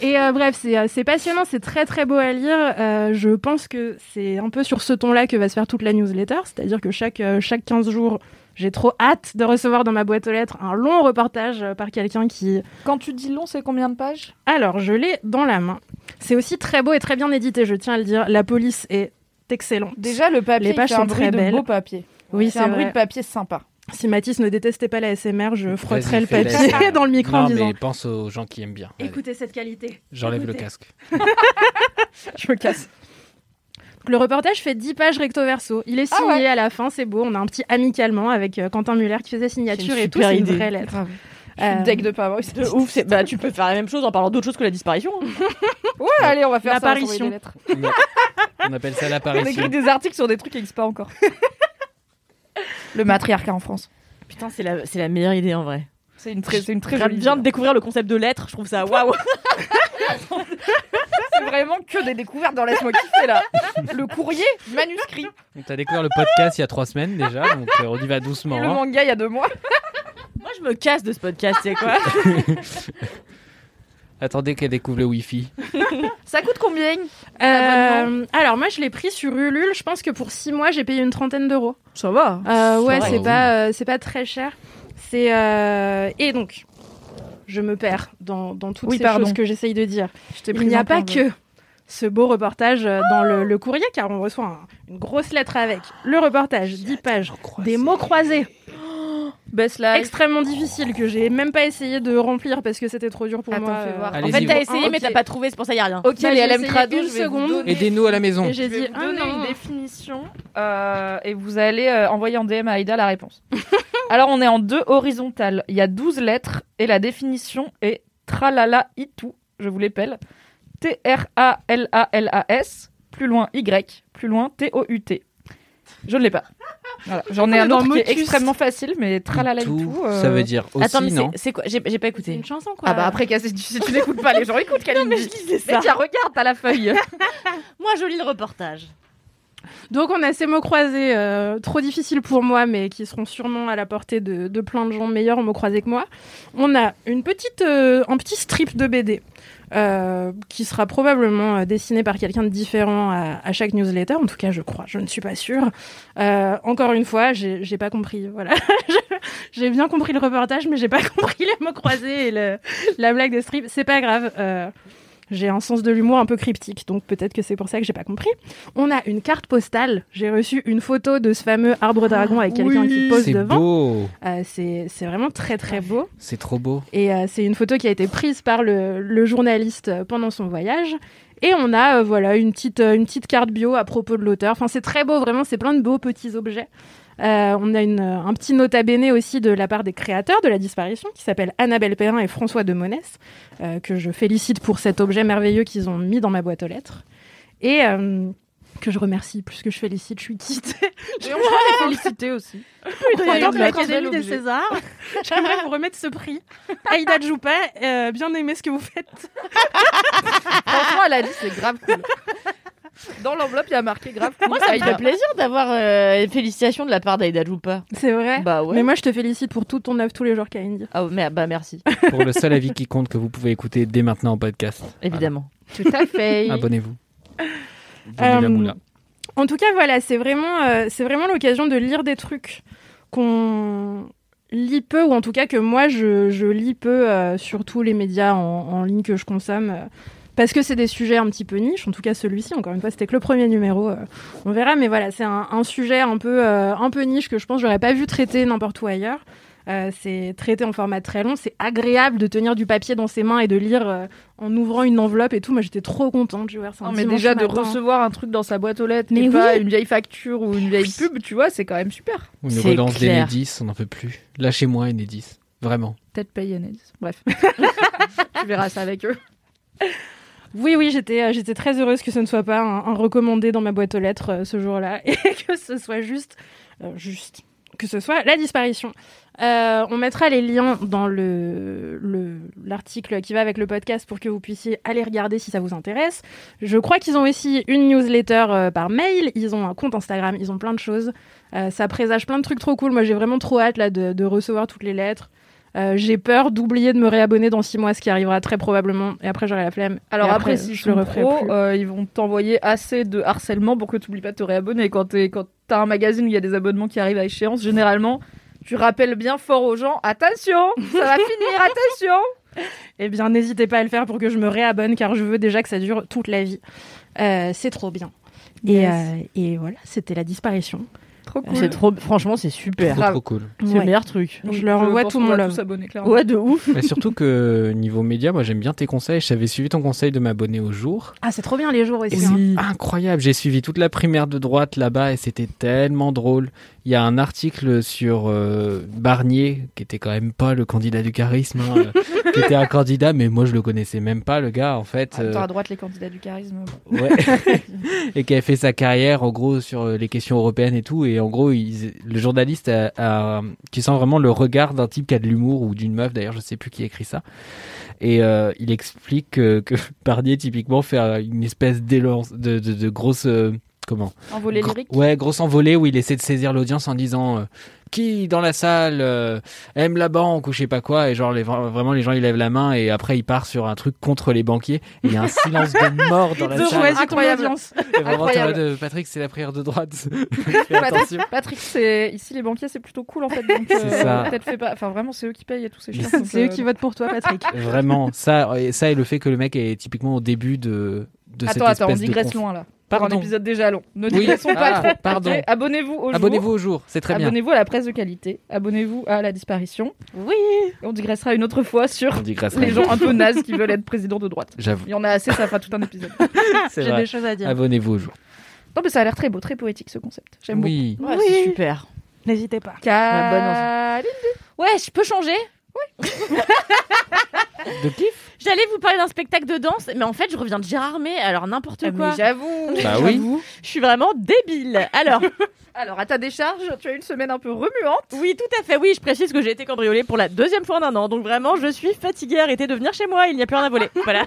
Et euh, bref, c'est passionnant, c'est très très beau à lire. Euh, je pense que c'est un peu sur ce ton-là que va se faire toute la newsletter, c'est-à-dire que chaque, euh, chaque 15 jours, j'ai trop hâte de recevoir dans ma boîte aux lettres un long reportage par quelqu'un qui... Quand tu dis long, c'est combien de pages? Alors, je l'ai dans la main. C'est aussi très beau et très bien édité, je tiens à le dire. La police est excellente. Déjà, le papier, Les pages il fait sont un bruit très de belles. beau papier. Oui, c'est un bruit de papier sympa. Si Mathis ne détestait pas la SMR, je frotterais le papier (laughs) dans le micro en Non, disant mais pense aux gens qui aiment bien. Allez, Écoutez cette qualité. J'enlève le casque. (laughs) Je me casse. Donc, le reportage fait 10 pages recto verso. Il est Ah signé ouais. à la fin, c'est beau. On a un petit amicalement avec euh, Quentin Muller qui faisait signature et tout. C'est une vraie lettre. Grave. Je suis Euh, deg de pas avoir eu cette De ouf, c'est- bah, tu peux faire la même chose en parlant d'autre chose que la disparition. hein. (laughs) Ouais, allez, on va faire ça. on va L'apparition. des lettres. On appelle ça (laughs) On l'apparition. écrit des articles sur des trucs qui n'existent pas encore. (laughs) le matriarcat en France. Putain, c'est la, c'est la meilleure idée en vrai. C'est une très, c'est une très Je jolie. viens de découvrir le concept de lettres, je trouve ça waouh. C'est vraiment que des découvertes dans Laisse-moi kiffer là. Le courrier manuscrit. Donc, T'as découvert le podcast il y a trois semaines déjà, donc euh, on y va doucement. Et le hein. manga il y a deux mois. Moi, je me casse de ce podcast, c'est quoi (laughs) Attendez qu'elle découvre le Wi-Fi. (laughs) Ça coûte combien Euh, alors, moi, je l'ai pris sur Ulule. Je pense que pour 6 mois, j'ai payé une trentaine d'euros. Ça va. Euh, ouais, c'est oui. pas, euh, c'est pas très cher. C'est euh, et donc, je me perds dans, dans toutes Oui, ces pardon. choses que j'essaye de dire. Je Il n'y a pas que ce beau reportage dans le, le courrier, car on reçoit un- une grosse lettre avec le reportage, 10 pages, des mots croisés, Best life. extrêmement difficiles que j'ai même pas essayé de remplir parce que c'était trop dur pour Attends, moi. fais euh. voir. En fait, t'as essayé, mais t'as pas trouvé, c'est pour ça y a rien. Ok, Bah, les LM Crado, une seconde. Aidez-nous à la maison. J'ai dit vous donner non. une définition euh, et vous allez euh, envoyer en DM à Aïda la réponse. (laughs) Alors on est en deux horizontales. Il y a 12 lettres et la définition est tralala itu. Je vous l'épelle. T-R-A-L-A-L-A-S. Plus loin Y. Plus loin T-O-U-T. Je ne l'ai pas. Voilà. J'en ai un dans autre qui est extrêmement facile, mais tralala Tout, itu. euh, Ça veut dire aussi, Attends, mais non? c'est- quoi? J'ai pas écouté. une chanson quoi. Ah bah après, si tu, si tu n'écoutes pas, les gens écoutent Kalindi. mais je lisais ça. Mais tiens, regarde, t'as la feuille. (laughs) Moi, je lis le reportage. Donc on a ces mots croisés euh, trop difficiles pour moi, mais qui seront sûrement à la portée de, de plein de gens meilleurs en mots croisés que moi. On a une petite, euh, un petit strip de BD euh, qui sera probablement euh, dessiné par quelqu'un de différent à, chaque newsletter. En tout cas, je crois. Je ne suis pas sûre. Euh, encore une fois, j'ai pas compris. Voilà, (laughs) j'ai bien compris le reportage, mais j'ai pas (laughs) compris les mots croisés et la blague de strip. C'est pas grave. J'ai un sens de l'humour un peu cryptique, donc peut-être que c'est pour ça que j'ai pas compris. On a une carte postale. J'ai reçu une photo de ce fameux arbre dragon avec quelqu'un qui pose C'est devant. beau. Euh, c'est c'est vraiment très très beau. C'est trop beau. Et euh, c'est une photo qui a été prise par le, le journaliste euh, pendant son voyage. Et on a euh, voilà une petite, une petite carte bio à propos de l'auteur. Enfin, c'est très beau, vraiment, c'est plein de beaux petits objets. Euh, on a une, un petit nota bene aussi de la part des créateurs de la disparition qui s'appellent Annabelle Perrin et François de Monès, euh, que je félicite pour cet objet merveilleux qu'ils ont mis dans ma boîte aux lettres. Et euh, que je remercie plus que je félicite, je suis quitte. Et on peut les féliciter aussi. De l'Académie des. Césars. J'aimerais vous remettre ce prix. (laughs) Aïda Djoupa, euh, bien aimé ce que vous faites. Franchement, elle a dit c'est grave cool. Dans l'enveloppe, il y a marqué grave. Moi, ça me fait plaisir d'avoir euh, une félicitation de la part d'Aïda Djoupa. C'est vrai. Bah ouais. Mais moi, je te félicite pour tout ton œuvre tous les jours, Kalindi. Ah, mais, bah merci, Pour le seul avis qui compte que vous pouvez écouter dès maintenant en podcast. évidemment. Tout à fait. Abonnez-vous. Euh. En tout cas, voilà, c'est vraiment, euh, c'est vraiment l'occasion de lire des trucs qu'on lit peu, ou en tout cas que moi, je, je lis peu euh, sur tous les médias en, en ligne que je consomme. Parce que c'est des sujets un petit peu niche, en tout cas celui-ci, encore une fois, c'était que le premier numéro, euh, on verra, mais voilà, c'est un, un sujet un peu, euh, un peu niche que je pense que j'aurais pas vu traiter n'importe où ailleurs. Euh, c'est traité en format très long, c'est agréable de tenir du papier dans ses mains et de lire euh, en ouvrant une enveloppe et tout. Moi j'étais trop contente, tu vois. Non, mais déjà de recevoir un truc dans sa boîte aux lettres, Mais mais pas oui. une vieille facture ou une vieille pub, tu vois, c'est quand même super. Une relance d'Enedis, on n'en peut plus. Lâchez-moi Enedis. Vraiment. Peut-être payer Enedis. Bref. (laughs) tu verras ça avec eux. Oui, oui, j'étais, euh, j'étais très heureuse que ce ne soit pas un, recommandé dans ma boîte aux lettres euh, ce jour-là (laughs) et que ce soit juste, euh, juste, que ce soit la disparition. On mettra les liens dans le, le- l'article qui va avec le podcast pour que vous puissiez aller regarder si ça vous intéresse. Je crois qu'ils ont aussi une newsletter par mail, ils ont un compte Instagram, ils ont plein de choses. Ça présage plein de trucs trop cool. Moi, j'ai vraiment trop hâte là de recevoir toutes les lettres. Euh, j'ai peur d'oublier de me réabonner dans six mois, ce qui arrivera très probablement. Et après, j'aurai la flemme. Alors après, si je le referai pro, plus. euh, ils vont t'envoyer assez de harcèlement pour que tu oublies pas de te réabonner. Quand quand t'as un magazine où il y a des abonnements qui arrivent à échéance, généralement, tu rappelles bien fort aux gens attention, ça va (laughs) finir, attention. Eh bien, n'hésitez pas à le faire pour que je me réabonne, car je veux déjà que ça dure toute la vie. Euh, c'est trop bien. Yes. euh, et voilà, c'était la disparition. Trop cool. C'est trop, franchement, c'est super. Trop, trop cool. C'est Ouais. le meilleur truc. Je leur envoie tout mon love. Ouais, de ouf. Mais surtout que niveau média, moi j'aime bien tes conseils. J'avais suivi ton conseil de m'abonner au jour. Ah, c'est trop bien les jours aussi. hein. c'est incroyable. J'ai suivi toute la primaire de droite là-bas et c'était tellement drôle. Il y a un article sur euh, Barnier, qui était quand même pas le candidat du charisme, hein, euh, qui était un candidat, mais moi je le connaissais même pas, le gars, en fait. Euh, à droite, les candidats du charisme. Ouais. (laughs) et qui avait fait sa carrière en gros sur euh, les questions européennes et tout. Et en gros, il- le journaliste a, a- tu sens vraiment le regard d'un type qui a de l'humour ou d'une meuf. D'ailleurs, je sais plus qui écrit ça. Et il explique que, que Barnier typiquement fait une espèce d'élan de, de, de grosse comment Envolée lyrique. Ouais, grosse envolée où il essaie de saisir l'audience en disant euh, qui dans la salle euh, aime la banque ou je sais pas quoi? Et genre les, vraiment les gens ils lèvent la main et après il part sur un truc contre les banquiers et il y a un (laughs) silence de mort dans la De salle. Incroyable. Et vraiment, Incroyable. euh, Patrick, c'est la prière de droite. (laughs) Patrick, Patrick, c'est ici les banquiers, c'est plutôt cool en fait. Donc (laughs) C'est euh, ça. peut-être fais pas. Enfin vraiment, c'est eux qui payent et chiant. Mais donc, C'est eux qui votent pour toi, Patrick. Vraiment, ça et, ça et le fait que le mec est typiquement au début de, de cette Attends, attends, on digresse conf- loin là. Pour Pardon. un épisode déjà long. Ne Oui. digressons pas Ah, trop. pardon. (laughs) Abonnez-vous au jour. Abonnez-vous au jour, c'est très bien. Abonnez-vous à la presse de qualité. Abonnez-vous à la disparition. Oui. Et on digressera une autre fois sur les gens un peu nazes qui veulent être président de droite. J'avoue, Il y en a assez, ça fera tout un épisode. (laughs) c'est J'ai vrai. des choses à dire. Abonnez-vous au jour. Non mais ça a l'air très beau, très poétique ce concept. J'aime Oui. Ouais, Oui. c'est super. N'hésitez pas. beaucoup. Caline. Ouais, je peux changer De kiff? J'allais vous parler d'un spectacle de danse, mais en fait, je reviens de Gérard May, alors n'importe Ah, quoi. Mais j'avoue. (laughs) Bah oui. Je suis vraiment débile. Alors, (laughs) Alors à ta décharge, tu as une semaine un peu remuante. oui, tout à fait. Oui, je précise que j'ai été cambriolée pour la deuxième fois en un an. Donc vraiment, je suis fatiguée. Arrêtez de venir chez moi. Il n'y a plus rien à voler. (laughs) Voilà.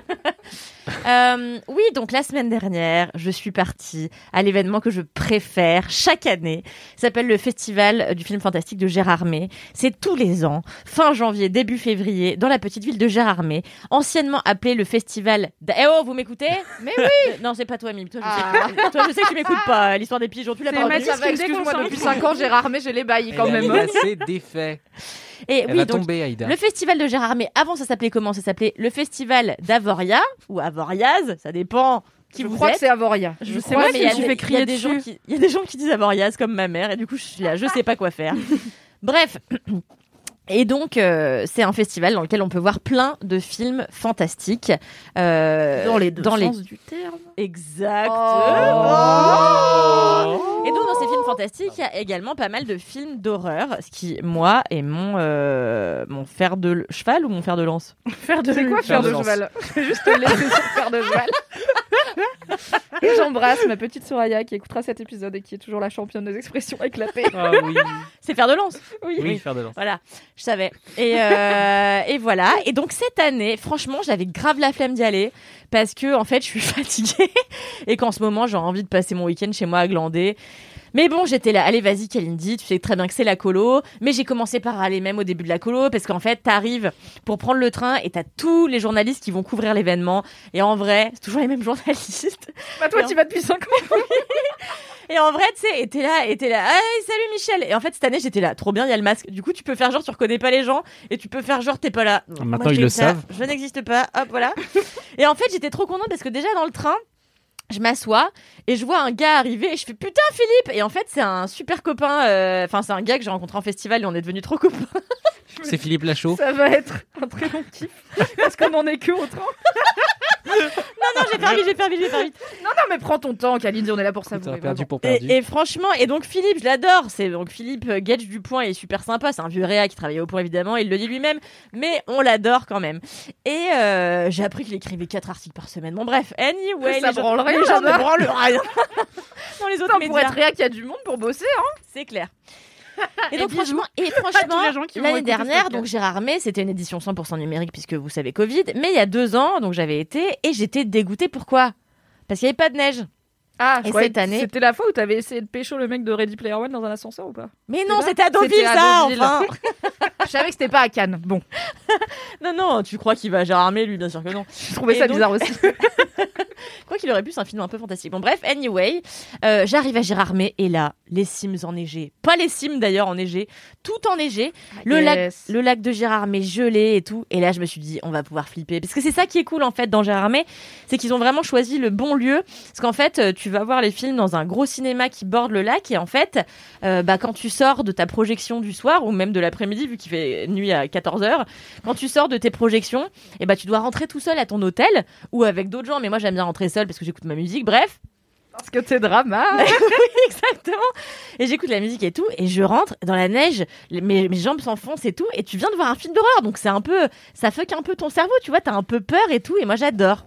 Euh, oui, donc la semaine dernière, je suis partie à l'événement que je préfère chaque année. S'appelle le Festival du film fantastique de Gérardmer. C'est tous les ans, fin janvier, début février, dans la petite ville de Gérardmer, en anciennement appelé le festival. d'- Eh oh, vous m'écoutez Mais oui Non, c'est pas toi, Mime. Toi, je Ah. sais que, toi, je sais que tu m'écoutes pas. L'histoire des pigeons, tu l'as pas Excuse-moi, depuis 5 ans, Gérard May, j'ai les bails quand a même. eu assez d'effets. Et Elle oui, va donc, tomber, Aïda. Le festival de Gérard May, avant, ça s'appelait comment? Ça s'appelait le festival d'Avoria ou Avoriaz, ça dépend qui Je vous crois êtes. que c'est Avoria. Je sais Ouais, pas mais si il y a je il y a crier des gens dessus. qui- Il y a des gens qui disent Avoriaz comme ma mère, et du coup, je suis là, je sais pas quoi faire. (laughs) Bref. Et donc, euh, c'est un festival dans lequel on peut voir plein de films fantastiques. euh, Dans les deux dans sens du terme. Exactement. Et donc dans ces films fantastiques, il y a également pas mal de films d'horreur, ce qui moi est mon euh, mon fer de l- cheval ou mon fer de lance? Faire de C'est quoi Fer de cheval? Je vais juste te laisser sur faire de cheval. Et j'embrasse ma petite Soraya qui écoutera cet épisode et qui est toujours la championne des expressions éclatées. Ah oui. C'est fer de lance. Oui. Oui, faire de lance. Voilà, je savais. Et, euh, et voilà. Et donc cette année, franchement, j'avais grave la flemme d'y aller parce que en fait, je suis (laughs) fatiguée et qu'en ce moment, j'ai envie de passer mon week-end chez moi à glander. Mais bon, j'étais là, allez, vas-y, Kalindi, tu sais très bien que c'est la colo. Mais j'ai commencé par aller même au début de la colo, parce qu'en fait, t'arrives pour prendre le train et t'as tous les journalistes qui vont couvrir l'événement. Et en vrai, c'est toujours les mêmes journalistes. Bah toi, Et en- tu vas depuis 5 ans. (laughs) Et en vrai, tu sais, et t'es là, et t'es là, hey, salut Michel. Et en fait, cette année, j'étais là, trop bien, il y a le masque. Du coup, tu peux faire genre, tu reconnais pas les gens, et tu peux faire genre, t'es pas là. Maintenant, Moi, ils le là, savent. Je n'existe pas, hop, voilà. et en fait, j'étais trop contente parce que déjà dans le train, je m'assois et je vois un gars arriver et je fais putain Philippe et en fait c'est un super copain euh, enfin c'est un gars que j'ai rencontré en festival et on est devenus trop copains (laughs) C'est Philippe Lachaud. Ça va être un très long kiff. Parce qu'on en est que au train. Non non j'ai vite j'ai vite j'ai vite Non, non, mais prends ton temps, Kalindi, on est là pour ça. T'aurais perdu pour Et, perdu. et franchement, et donc Philippe, je l'adore. C'est donc Philippe euh, Gage du Point, il est super sympa. C'est un vieux réa qui travaillait au Point évidemment, il le dit lui-même, mais on l'adore quand même. Et euh, j'ai appris qu'il écrivait quatre articles par semaine. Bon bref, anyway, Ça les gens, branle rien, les gens ne branlent rien. (laughs) Dans les autres Putain, médias, pour être réa qu'il y a du monde pour bosser, hein. c'est clair. (laughs) Et donc franchement, et (laughs) l'année dernière, donc Gérard May, c'était une édition 100% numérique puisque vous savez Covid. Mais il y a deux ans, donc j'avais été et j'étais dégoûtée. Pourquoi? Parce qu'il n'y avait pas de neige. Ah, Et cette année- C'était la fois où t'avais essayé de pécho le mec de Ready Player One dans un ascenseur ou pas? Mais non, c'était à Deauville, à ça, Deauville. enfin. (laughs) Je savais que c'était pas à Cannes. Bon, Non, non, tu crois qu'il va Gérard May, lui, bien sûr que non. je trouvais Et ça donc- bizarre aussi. Quoi qu'il aurait pu, c'est un film un peu fantastique. Bon, bref, anyway, euh, j'arrive à Gérard May et là, les cimes enneigées. Pas les cimes d'ailleurs enneigées, tout enneigé. Le, lac, le lac de Gérard May gelé et tout. Et là, je me suis dit, on va pouvoir flipper. Parce que c'est ça qui est cool en fait dans Gérard May, c'est qu'ils ont vraiment choisi le bon lieu. Parce qu'en fait, euh, tu vas voir les films dans un gros cinéma qui borde le lac. Et en fait, euh, bah, quand tu sors de ta projection du soir ou même de l'après-midi, vu qu'il fait nuit à 14h, quand tu sors de tes projections, et bah, tu dois rentrer tout seul à ton hôtel ou avec d'autres gens. Mais moi, j'aime bien rentrer seul parce que j'écoute ma musique. Bref. Parce que t'es drama. (laughs) exactement. Et j'écoute la musique et tout, et je rentre dans la neige, mes, mes jambes s'enfoncent et tout, et tu viens de voir un film d'horreur, donc c'est un peu, ça fuck un peu ton cerveau, tu vois, t'as un peu peur et tout, et moi j'adore.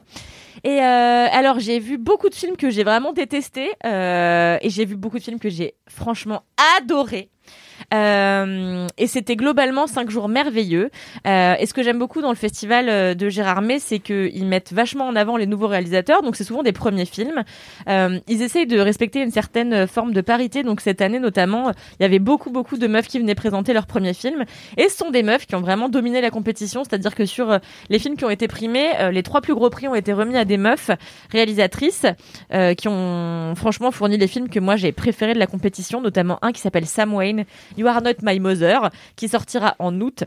Et euh, alors j'ai vu beaucoup de films que j'ai vraiment détestés, euh, et j'ai vu beaucoup de films que j'ai franchement adorés. Euh, et c'était globalement cinq jours merveilleux. Euh, et ce que j'aime beaucoup dans le festival euh, de Gérard May, c'est qu'ils mettent vachement en avant les nouveaux réalisateurs. Donc c'est souvent des premiers films. Ils essayent de respecter une certaine forme de parité. Donc cette année notamment, il y avait beaucoup beaucoup de meufs qui venaient présenter leur premier film. Et ce sont des meufs qui ont vraiment dominé la compétition. C'est-à-dire que sur les films qui ont été primés, les trois plus gros prix ont été remis à des meufs réalisatrices qui ont franchement fourni les films que moi j'ai préférés de la compétition, notamment un qui s'appelle Sam Wayne, You Are Not My Mother, qui sortira en août.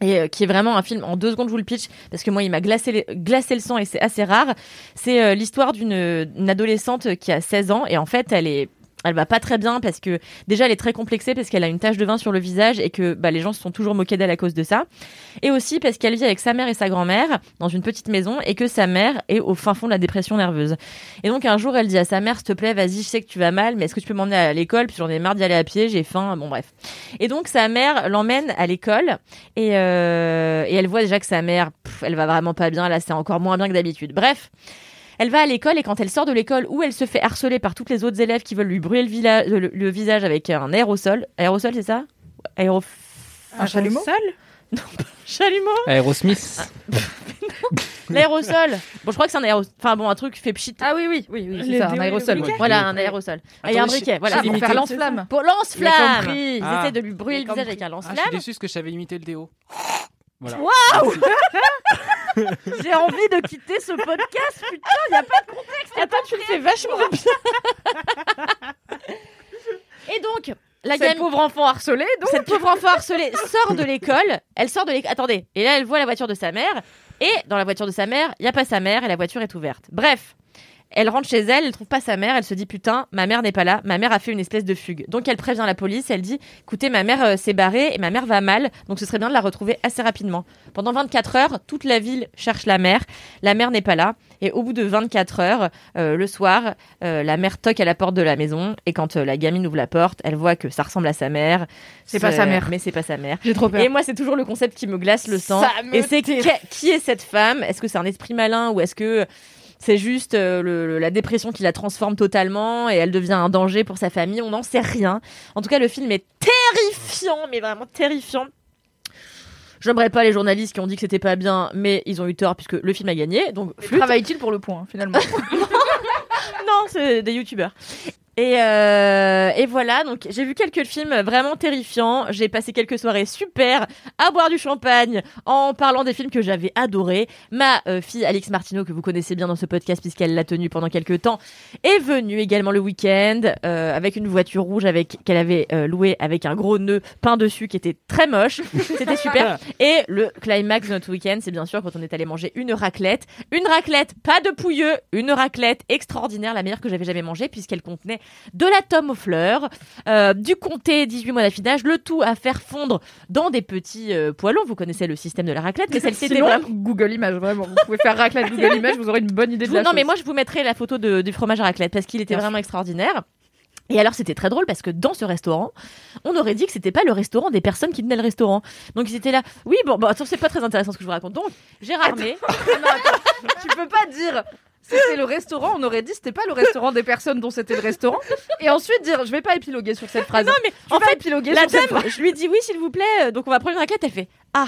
Et euh, qui est vraiment un film en deux secondes je vous le pitch parce que moi il m'a glacé, glacé le sang et c'est assez rare. C'est euh, l'histoire d'une une adolescente qui a 16 ans et en fait elle est elle va pas très bien parce que déjà elle est très complexée parce qu'elle a une tache de vin sur le visage et que bah, les gens se sont toujours moqués d'elle à cause de ça. Et aussi parce qu'elle vit avec sa mère et sa grand-mère dans une petite maison et que sa mère est au fin fond de la dépression nerveuse. Et donc un jour elle dit à sa mère s'il te plaît vas-y je sais que tu vas mal mais est-ce que tu peux m'emmener à l'école? Puis j'en ai marre d'y aller à pied j'ai faim bon bref. Et donc sa mère l'emmène à l'école et, euh, et elle voit déjà que sa mère pff, elle va vraiment pas bien là c'est encore moins bien que d'habitude. Bref. Elle va à l'école et quand elle sort de l'école où elle se fait harceler par toutes les autres élèves qui veulent lui brûler le, vila- le- le visage avec un aérosol. Aérosol, c'est ça? Aéro... Un chalumeau? Chalumeau? Aerosmith. L'aérosol Bon, je crois que c'est un aérosol. Enfin bon, un truc fait pchit. Ah oui, oui, oui, oui, c'est Les ça, un aérosol. ouais. Voilà, un aérosol. Ah, Il y a un Attends, briquet, voilà. pour faire lance-flamme. Pour lance-flamme J'ai compris. Ils Ah. essaient de lui brûler le visage avec un Ah, je suis lance-flamme. déçu parce que je savais imiter le déo. Voilà. Waouh (laughs) (laughs) J'ai envie de quitter ce podcast, putain, il y a pas de contexte. Attends, tu le fais vachement (laughs) bien. Et donc, la Cette gamine, pauvre enfant harcelé, donc. cette pauvre enfant harcelée sort de l'école. Elle sort de l'école. Attendez. Et là, elle voit la voiture de sa mère. Et dans la voiture de sa mère, il n'y a pas sa mère et la voiture est ouverte. Bref. Elle rentre chez elle, elle trouve pas sa mère, elle se dit putain, ma mère n'est pas là, ma mère a fait une espèce de fugue. Donc elle prévient la police, elle dit écoutez, ma mère euh, s'est barrée et ma mère va mal, donc ce serait bien de la retrouver assez rapidement. Pendant 24 heures, toute la ville cherche la mère, la mère n'est pas là, et au bout de 24 heures, euh, le soir, euh, la mère toque à la porte de la maison, et quand la gamine ouvre la porte, elle voit que ça ressemble à sa mère. C'est pas sa mère. Mais c'est pas sa mère. J'ai trop peur. Et moi, c'est toujours le concept qui me glace le sang. Ça me Et c'est qui est cette femme? Est-ce que c'est un esprit malin ou est-ce que c'est juste euh, le- la dépression qui la transforme totalement et elle devient un danger pour sa famille On n'en sait rien. En tout cas, le film est terrifiant, mais vraiment terrifiant. J'aimerais pas les journalistes qui ont dit que c'était pas bien, mais ils ont eu tort puisque le film a gagné. Donc. Travaille-t-il pour le point, finalement (laughs) non, c'est des youtubeurs. Et, euh, et voilà, donc j'ai vu quelques films vraiment terrifiants. J'ai passé quelques soirées super à boire du champagne en parlant des films que j'avais adorés. Ma euh, fille Alix Martineau, que vous connaissez bien dans ce podcast puisqu'elle l'a tenu pendant quelques temps, est venue également le week-end euh, avec une voiture rouge avec qu'elle avait euh, louée avec un gros nœud peint dessus qui était très moche. (laughs) C'était super. Et le climax de notre week-end, c'est bien sûr quand on est allé manger une raclette. Une raclette, pas de pouilleux, une raclette extraordinaire, la meilleure que j'avais jamais mangée puisqu'elle contenait de la tome aux fleurs, euh, du comté 18 mois d'affinage, le tout à faire fondre dans des petits euh, poêlons. Vous connaissez le système de la raclette, mais celle-ci était vraiment... Google Images, vraiment. Vous pouvez faire raclette (laughs) Google Images, vous aurez une bonne idée de vous- la non, mais chose. moi, je vous mettrai la photo de- du fromage à raclette parce qu'il était vraiment extraordinaire. Et alors, c'était très drôle parce que dans ce restaurant, on aurait dit que c'était pas le restaurant des personnes qui tenaient le restaurant. Donc, ils étaient là. Oui, bon, bon attends, c'est pas très intéressant ce que je vous raconte. Donc, Gérard (laughs) attends, tu peux pas dire c'était le restaurant, on aurait dit c'était pas le restaurant des personnes dont c'était le restaurant. Et ensuite dire je vais pas épiloguer sur cette phrase. Non, mais en fait, épiloguer la sur dame, je lui dis oui, s'il vous plaît. euh, Donc, on va prendre une raclette. Elle fait Ah,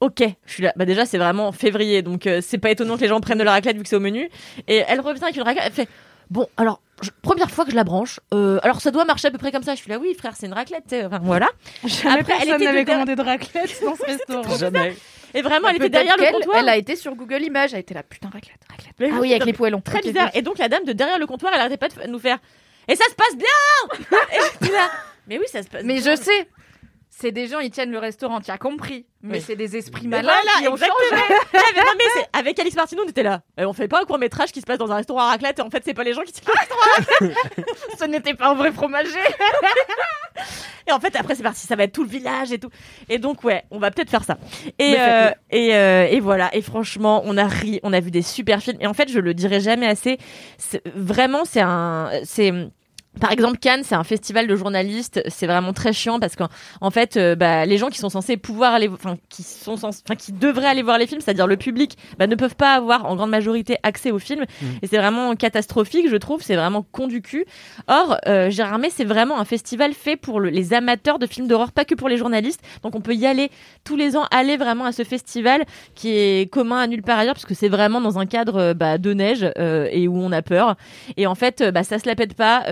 ok. Je suis là. Bah, déjà, c'est vraiment février. Donc, euh, c'est pas étonnant que les gens prennent de la raclette vu que c'est au menu. Et elle revient avec une raclette. Elle fait Bon, alors, je- première fois que je la branche. euh, alors, ça doit marcher à peu près comme ça. Je suis là, oui, frère, c'est une raclette. tu sais. Enfin, voilà. Jamais Après, elle personne était n'avait de- commandé de raclette dans ce (laughs) restaurant. Jamais. Et vraiment, elle était derrière le comptoir. Elle a été sur Google Images, elle était là putain raclette, raclette. Mais Ah oui, avec les poêlons. Très bizarre. Et donc, la dame de derrière le comptoir, elle arrêtait pas de nous faire Et ça se passe bien (laughs) Et j'étais là, Mais oui, ça se passe Mais bien. je sais. C'est des gens, ils tiennent le restaurant, tu as compris. Mais Oui. c'est des esprits malins voilà, qui ont exactement. changé. (laughs) Non, mais avec Alix Martineau, on était là. Euh, on fait pas un court métrage qui se passe dans un restaurant à raclette et en fait, c'est pas les gens qui tiennent le restaurant. Ce n'était pas un vrai fromager. (laughs) Et en fait, après, c'est parti. Ça va être tout le village et tout. Et donc, ouais, on va peut-être faire ça. Et, euh, et, euh, et voilà. Et franchement, on a ri, on a vu des super films. Et en fait, je le dirai jamais assez. Vraiment, c'est un, c'est, par exemple, Cannes, c'est un festival de journalistes. C'est vraiment très chiant parce qu'en en fait, euh, bah, les gens qui sont censés pouvoir aller, enfin, qui sont censés, enfin, qui devraient aller voir les films, c'est-à-dire le public, bah, ne peuvent pas avoir en grande majorité accès aux films. Et c'est vraiment catastrophique, je trouve. C'est vraiment con du cul. Or, euh, Gérard c'est vraiment un festival fait pour le- les amateurs de films d'horreur, pas que pour les journalistes. Donc, on peut y aller tous les ans, aller vraiment à ce festival qui est commun à nulle part ailleurs, parce que c'est vraiment dans un cadre euh, bah, de neige euh, et où on a peur. Et en fait, bah, ça se la pète pas.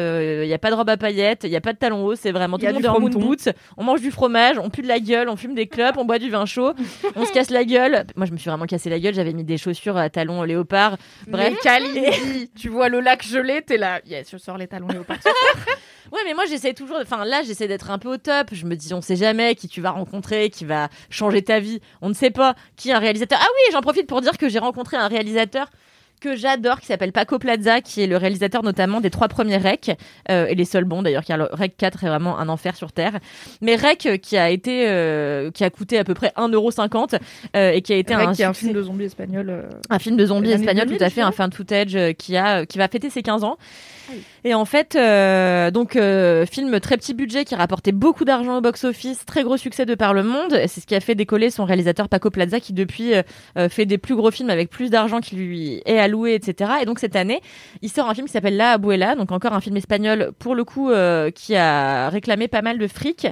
Il y a pas de robe à paillettes, il y a pas de talons hauts. C'est vraiment tout le monde est en moon boots. On mange du fromage, on pue de la gueule, on fume des clopes, on boit du vin chaud, on se casse la gueule. Moi, je me suis vraiment cassé la gueule. J'avais mis des chaussures à talons léopard. Bref, Bref, Kalindi, tu vois le lac gelé, t'es là. Yes, je sors les talons léopard. (laughs) Ouais, mais moi j'essaie toujours. Enfin, là, j'essaie d'être un peu au top. Je me dis, on sait jamais qui tu vas rencontrer, qui va changer ta vie. On ne sait pas qui est un réalisateur. Ah oui, j'en profite pour dire que j'ai rencontré un réalisateur que j'adore, qui s'appelle Paco Plaza, qui est le réalisateur notamment des trois premiers Rec, euh, et les seuls bons d'ailleurs, car le Rec 4 est vraiment un enfer sur Terre. Mais Rec, euh, qui a été, euh, qui a coûté à peu près 1,50€ euh, et qui a été Rec, un, qui est un film de zombies espagnol. un film de zombies espagnol, 2000, tout à fait, un fan footage qui a, qui va fêter ses 15 ans. Ah oui. Et en fait, donc film très petit budget qui rapportait beaucoup d'argent au box-office, très gros succès de par le monde. C'est ce qui a fait décoller son réalisateur Paco Plaza, qui depuis fait des plus gros films avec plus d'argent qui lui est alloué, etc. Et donc cette année, il sort un film qui s'appelle La Abuela, donc encore un film espagnol pour le coup euh, qui a réclamé pas mal de fric.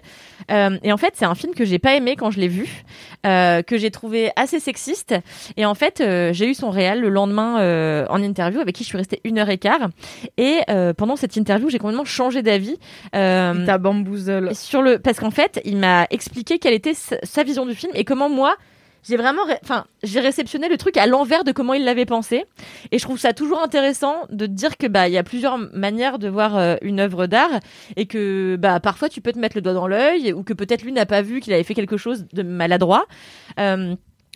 Euh, et en fait, c'est un film que j'ai pas aimé quand je l'ai vu, euh, que j'ai trouvé assez sexiste. Et en fait, j'ai eu son réal le lendemain en interview avec qui je suis restée une heure et quart. Et pendant cette interview, j'ai complètement changé d'avis. Euh, t'a bamboozle. sur le parce qu'en fait, il m'a expliqué quelle était sa vision du film et comment moi j'ai vraiment, enfin, j'ai réceptionné le truc à l'envers de comment il l'avait pensé. Et je trouve ça toujours intéressant de dire que bah il y a plusieurs manières de voir euh, une œuvre d'art et que bah parfois tu peux te mettre le doigt dans l'œil ou que peut-être lui n'a pas vu qu'il avait fait quelque chose de maladroit. Euh,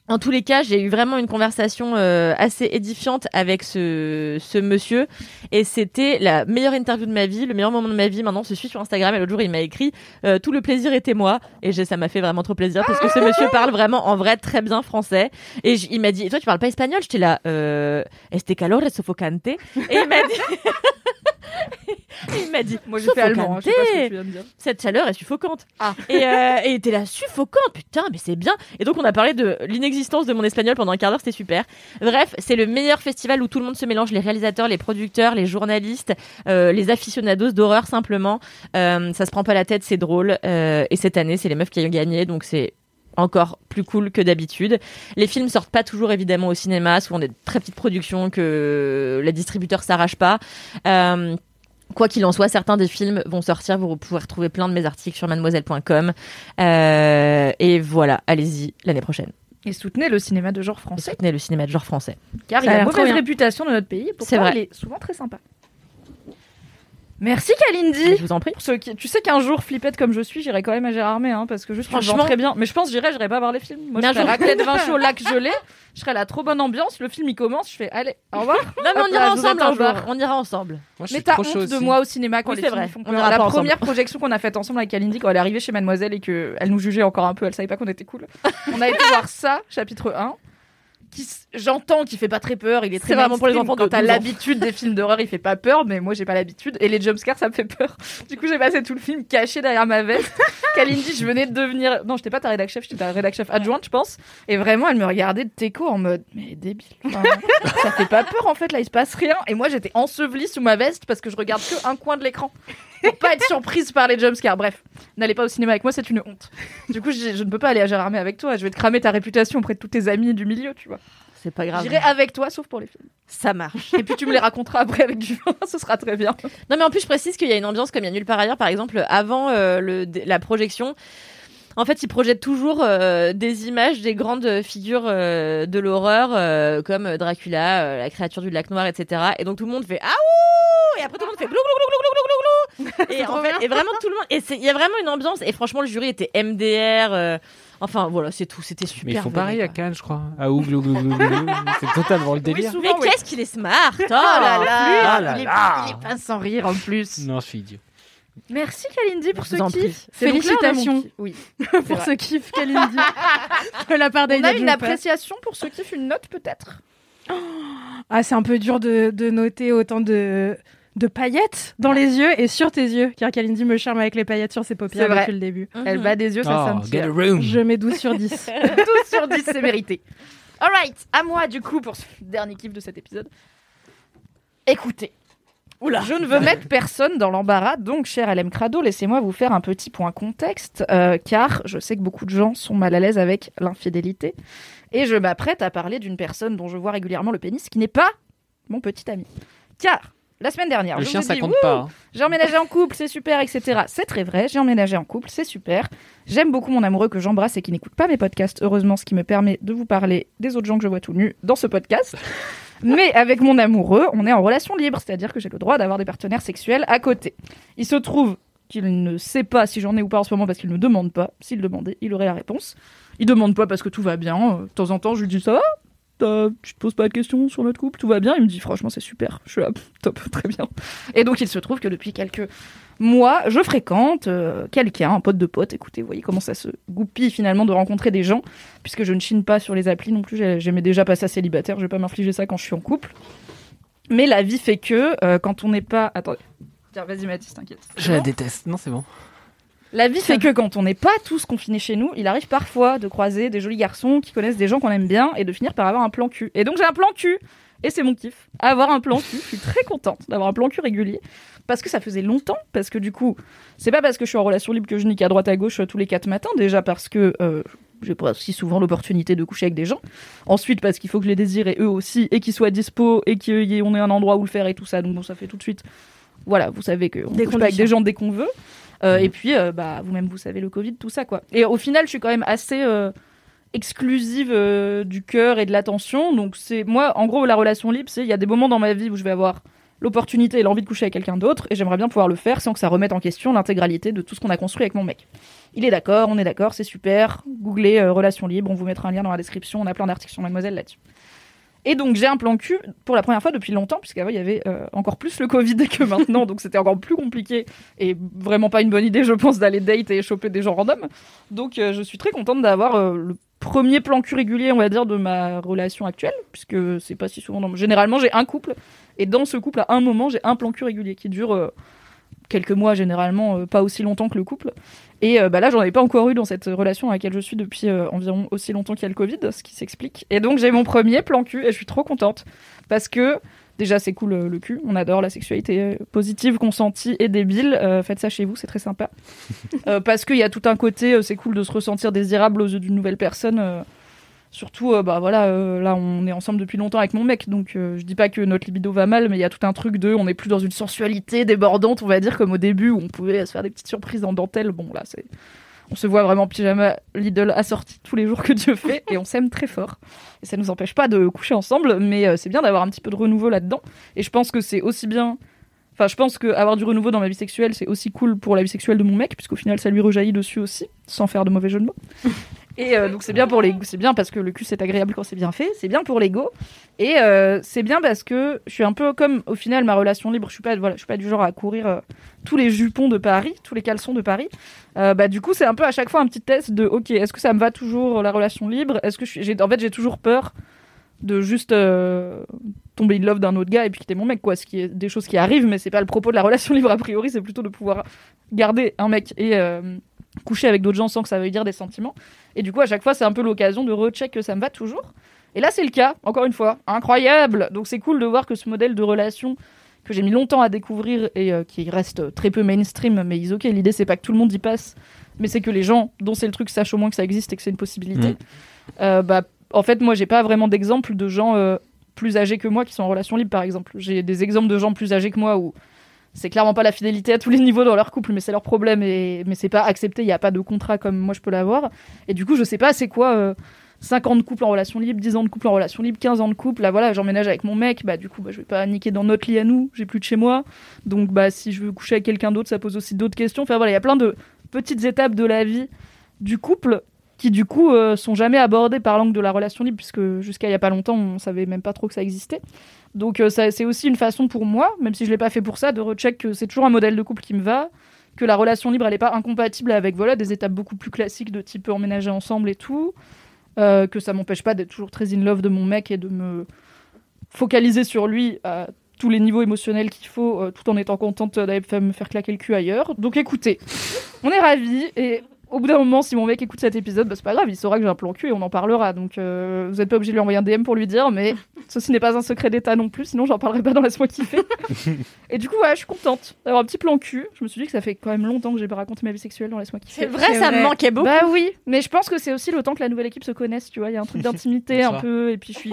en tous les cas, j'ai eu vraiment une conversation euh, assez édifiante avec ce, ce monsieur. Et c'était la meilleure interview de ma vie, le meilleur moment de ma vie. Maintenant, on se suit sur Instagram et l'autre jour, il m'a écrit euh, tout le plaisir était moi et j'ai- ça m'a fait vraiment trop plaisir parce que ce monsieur (laughs) parle vraiment en vrai très bien français. Et j- il m'a dit et toi tu parles pas espagnol J'étais là euh, este calor es sofocante et il m'a dit (laughs) (laughs) il m'a dit Moi, j'ai fait allemand, je sais pas ce que Sofocante. tu viens de dire. cette chaleur est suffocante. Et, euh, était là, suffocante, putain, mais c'est bien. Et donc, on a parlé de l'inexistence de mon espagnol pendant un quart d'heure, c'était super. Bref, c'est le meilleur festival où tout le monde se mélange, les réalisateurs, les producteurs, les journalistes, euh, les aficionados d'horreur simplement. Euh, ça se prend pas la tête, c'est drôle. Euh, et cette année, c'est les meufs qui ont gagné, donc c'est encore plus cool que d'habitude. Les films sortent pas toujours évidemment au cinéma, souvent des très petites productions que les distributeurs s'arrachent pas. Euh, Quoi qu'il en soit, certains des films vont sortir. Vous pouvez retrouver plein de mes articles sur mademoiselle.com. Euh, et voilà, allez-y l'année prochaine. Et soutenez le cinéma de genre français. Soutenez le cinéma de genre français. Car Ça il a une mauvaise bien. réputation dans notre pays. C'est Pourtant, vrai. il est souvent très sympa. Merci Kalindi. Je vous en prie. Pour ceux qui- Tu sais qu'un jour, flippette comme je suis, j'irai quand même à Gérardmer, hein, parce que juste Franchement. très bien. Mais je pense que j'irai, j'irai pas voir les films. Moi, je ferai raclette vin chaud, (laughs) lac gelé. Je serai la trop bonne ambiance. Le film il commence, je fais allez, au revoir. Non, mais on ira ensemble un jour. On ira ensemble. Mais t'as honte de moi au cinéma quand Oui, les c'est films font On ira La ensemble. première projection qu'on a faite ensemble avec Kalindi quand elle est arrivée chez Mademoiselle et que elle nous jugeait encore un peu, elle savait pas qu'on était cool. On a été (laughs) voir ça, chapitre 1. Qui, j'entends qu'il fait pas très peur, il est très C'est vraiment pour les enfants Quand t'as 12 ans. l'habitude des films d'horreur, il fait pas peur, mais moi j'ai pas l'habitude. Et les jumpscares, ça me fait peur. (laughs) Du coup, j'ai passé tout le film caché derrière ma veste. (laughs) Kalindi, je venais de devenir. Non, j'étais pas ta rédac chef, j'étais ta rédac chef adjointe, je pense. Et vraiment, elle me regardait de teco en mode, mais débile. Enfin, (laughs) ça fait pas peur en fait, là il se passe rien. Et moi j'étais ensevelie sous ma veste parce que je regarde que un coin de l'écran pour pas être surprise par les jumpscares. Bref, n'allez pas au cinéma avec moi, c'est une honte. Du coup, je, ne peux pas aller à Gérardmer avec toi. Je vais te cramer ta réputation auprès de tous tes amis du milieu, tu vois. C'est pas grave. J'irai avec toi, sauf pour les films. Ça marche. Et puis tu me les raconteras après avec du vin, (laughs) ce sera très bien. Non, mais en plus, je précise qu'il y a une ambiance comme il y a nulle part ailleurs. Par exemple, avant euh, la projection, en fait, ils projettent toujours euh, des images des grandes figures euh, de l'horreur, comme Dracula, la créature du lac noir, etc. Et donc tout le monde fait ah ouh et après tout le monde fait glou glou glou glou glou glou (laughs) Et en fait, et vraiment tout le monde. Et il y a vraiment une ambiance. Et franchement, le jury était MDR. euh, enfin voilà, c'est tout. C'était super. Mais ils font pareil à. Cannes, je crois. Ah, ouglou, ouglou, ouglou, ouglou. C'est totalement le délire. Mais qu'est-ce qu'il est smart (laughs) Oh là là, Ah là il, est, là. il est pas sans rire en plus. Non, je suis idiot. Merci Kalindi pour ce kiff. Félicitations. Oui. (laughs) pour ce kiff Kalindi de la part On a une appréciation pour ce kiff, une note peut-être. Ah, c'est un peu dur de, de noter autant de, de paillettes dans les yeux et sur tes yeux, car Kalindi me charme avec les paillettes sur ses paupières depuis le début. Elle bat des yeux, ça, ça Oh, me get a tire. room. Je mets 12 sur 10. 12 (laughs) sur 10, c'est mérité. Alright, à moi du coup pour ce dernier kiff de cet épisode. Écoutez. Oula. Je ne veux mettre personne dans l'embarras, donc cher LM Crado, laissez-moi vous faire un petit point contexte, euh, car je sais que beaucoup de gens sont mal à l'aise avec l'infidélité, et je m'apprête à parler d'une personne dont je vois régulièrement le pénis, qui n'est pas mon petit ami. Car la semaine dernière, Le je chien, vous ai ça dit, compte Wouh, pas. hein. j'ai emménagé en couple, c'est super, etc. C'est très vrai, j'ai emménagé en couple, c'est super. J'aime beaucoup mon amoureux que j'embrasse et qui n'écoute pas mes podcasts, heureusement, ce qui me permet de vous parler des autres gens que je vois tout nus dans ce podcast. (laughs) Mais avec mon amoureux, on est en relation libre, c'est-à-dire que j'ai le droit d'avoir des partenaires sexuels à côté. Il se trouve qu'il ne sait pas si j'en ai ou pas en ce moment parce qu'il ne me demande pas. S'il demandait, il aurait la réponse. Il demande pas parce que tout va bien. De temps en temps, je lui dis ça va? Tu te poses pas de questions sur notre couple Tout va bien? Il me dit franchement c'est super. Je suis là, (laughs) top, très bien. Et donc il se trouve que depuis quelques mois, je fréquente euh, quelqu'un, un pote de pote. Écoutez, vous voyez comment ça se goupille finalement de rencontrer des gens, puisque je ne chine pas sur les applis non plus. j'ai- J'aimais déjà passer à célibataire, je vais pas m'infliger ça quand je suis en couple. Mais la vie fait que euh, quand on n'est pas. Attendez. Vas-y Mathis, t'inquiète. Je la déteste. Non, c'est bon. La vie fait que quand on n'est pas tous confinés chez nous, il arrive parfois de croiser des jolis garçons qui connaissent des gens qu'on aime bien et de finir par avoir un plan cul. Et donc j'ai un plan cul et c'est mon kiff. Avoir un plan cul, je suis très contente d'avoir un plan cul régulier parce que ça faisait longtemps parce que du coup, c'est pas parce que je suis en relation libre que je nique à droite à gauche euh, tous les quatre matins déjà parce que euh, j'ai pas si souvent l'opportunité de coucher avec des gens. Ensuite parce qu'il faut que je les désire et eux aussi et qu'ils soient dispo et qu'on ait un endroit où le faire et tout ça. Donc bon, ça fait tout de suite voilà, vous savez qu'on couche pas avec des gens dès qu'on veut. Euh, Et puis, euh, bah, vous-même, vous savez le Covid, tout ça, quoi. Et au final, je suis quand même assez euh, exclusive du cœur et de l'attention. Donc c'est moi, en gros, la relation libre, c'est il y a des moments dans ma vie où je vais avoir l'opportunité et l'envie de coucher avec quelqu'un d'autre, et j'aimerais bien pouvoir le faire sans que ça remette en question l'intégralité de tout ce qu'on a construit avec mon mec. Il est d'accord, on est d'accord, c'est super. Googlez relation libre, on vous mettra un lien dans la description, on a plein d'articles sur Mademoiselle là-dessus. Et donc j'ai un plan cul pour la première fois depuis longtemps, puisqu'avant il y avait euh, encore plus le Covid que maintenant, donc c'était encore plus compliqué et vraiment pas une bonne idée, je pense, d'aller date et choper des gens random. Donc euh, je suis très contente d'avoir euh, le premier plan cul régulier, on va dire, de ma relation actuelle, puisque c'est pas si souvent. Dans... Généralement j'ai un couple, et dans ce couple, à un moment, j'ai un plan cul régulier qui dure quelques mois, généralement, pas aussi longtemps que le couple. Et euh, bah là, j'en ai pas encore eu dans cette relation à laquelle je suis depuis euh, environ aussi longtemps qu'il y a le Covid, ce qui s'explique. Et donc, j'ai mon premier plan cul et je suis trop contente parce que déjà, c'est cool euh, le cul. On adore la sexualité positive, consentie et débile. Euh, faites ça chez vous, c'est très sympa. (laughs) Euh, parce qu'il y a tout un côté, c'est cool de se ressentir désirable aux yeux d'une nouvelle personne. Surtout, euh, bah voilà, euh, là on est ensemble depuis longtemps avec mon mec, donc euh, je dis pas que notre libido va mal, mais il y a tout un truc de, on est plus dans une sensualité débordante, on va dire, comme au début où on pouvait se faire des petites surprises en dentelle. Bon là, c'est, on se voit vraiment en pyjama Lidl assorti tous les jours que Dieu fait, et on s'aime très fort. Et ça nous empêche pas de coucher ensemble, mais euh, c'est bien d'avoir un petit peu de renouveau là-dedans. Et je pense que c'est aussi bien. Enfin, je pense qu'avoir du renouveau dans ma vie sexuelle, c'est aussi cool pour la vie sexuelle de mon mec, puisqu'au final, ça lui rejaillit dessus aussi, sans faire de mauvais jeu de mots. Et euh, donc c'est bien pour les, c'est bien parce que le cul c'est agréable quand c'est bien fait, c'est bien pour l'ego, et euh, c'est bien parce que je suis un peu comme au final ma relation libre, je suis pas, je suis pas du genre à courir euh, tous les jupons de Paris, tous les caleçons de Paris. Bah du coup c'est un peu à chaque fois un petit test de, ok, est-ce que ça me va toujours la relation libre, est-ce que j'ai, en fait j'ai toujours peur de juste tomber in love d'un autre gars et puis quitter mon mec quoi. Ce qui est des choses qui arrivent mais c'est pas le propos de la relation libre a priori. C'est plutôt de pouvoir garder un mec et coucher avec d'autres gens sans que ça veuille dire des sentiments et du coup à chaque fois c'est un peu l'occasion de recheck que ça me va toujours. Et là c'est le cas encore une fois. Incroyable. Donc c'est cool de voir que ce modèle de relation que j'ai mis longtemps à découvrir et euh, qui reste très peu mainstream mais ils ok. L'idée c'est pas que tout le monde y passe mais c'est que les gens dont c'est le truc sachent au moins que ça existe et que c'est une possibilité. Mm. Euh, bah en fait, moi, j'ai pas vraiment d'exemple de gens euh, plus âgés que moi qui sont en relation libre, par exemple. J'ai des exemples de gens plus âgés que moi où c'est clairement pas la fidélité à tous les niveaux dans leur couple, mais c'est leur problème et mais c'est pas accepté. Il y a pas de contrat comme moi je peux l'avoir. Et du coup, je sais pas c'est quoi. euh, 5 ans de couple en relation libre, 10 ans de couple en relation libre, 15 ans de couple, là voilà, j'emménage avec mon mec, bah du coup bah, je vais pas niquer dans notre lit à nous, j'ai plus de chez moi, donc bah si je veux coucher avec quelqu'un d'autre, ça pose aussi d'autres questions. Enfin voilà, il y a plein de petites étapes de la vie du couple qui du coup euh, sont jamais abordés par l'angle de la relation libre puisque jusqu'à il y a pas longtemps on savait même pas trop que ça existait. Donc euh, c'est aussi une façon pour moi, même si je l'ai pas fait pour ça, de recheck que c'est toujours un modèle de couple qui me va, que la relation libre elle est pas incompatible avec voilà des étapes beaucoup plus classiques de type emménager ensemble et tout, euh, que ça m'empêche pas d'être toujours très in love de mon mec et de me focaliser sur lui à tous les niveaux émotionnels qu'il faut, euh, tout en étant contente d'aller me faire claquer le cul ailleurs. Donc écoutez, on est ravis et au bout d'un moment, si mon mec écoute cet épisode, bah, c'est pas grave, il saura que j'ai un plan cul et on en parlera. Donc euh, vous êtes pas obligé de lui envoyer un DM pour lui dire, mais (laughs) ceci n'est pas un secret d'état non plus, sinon j'en parlerai pas dans Laisse-moi kiffer. (laughs) et du coup, ouais, je suis contente d'avoir un petit plan cul. Je me suis dit que ça fait quand même longtemps que j'ai pas raconté ma vie sexuelle dans Laisse-moi kiffer. C'est vrai, ça me manquait beaucoup. Bah oui, mais je pense que c'est aussi le temps que la nouvelle équipe se connaisse, tu vois. Il y a un truc (laughs) d'intimité un peu, et puis je suis.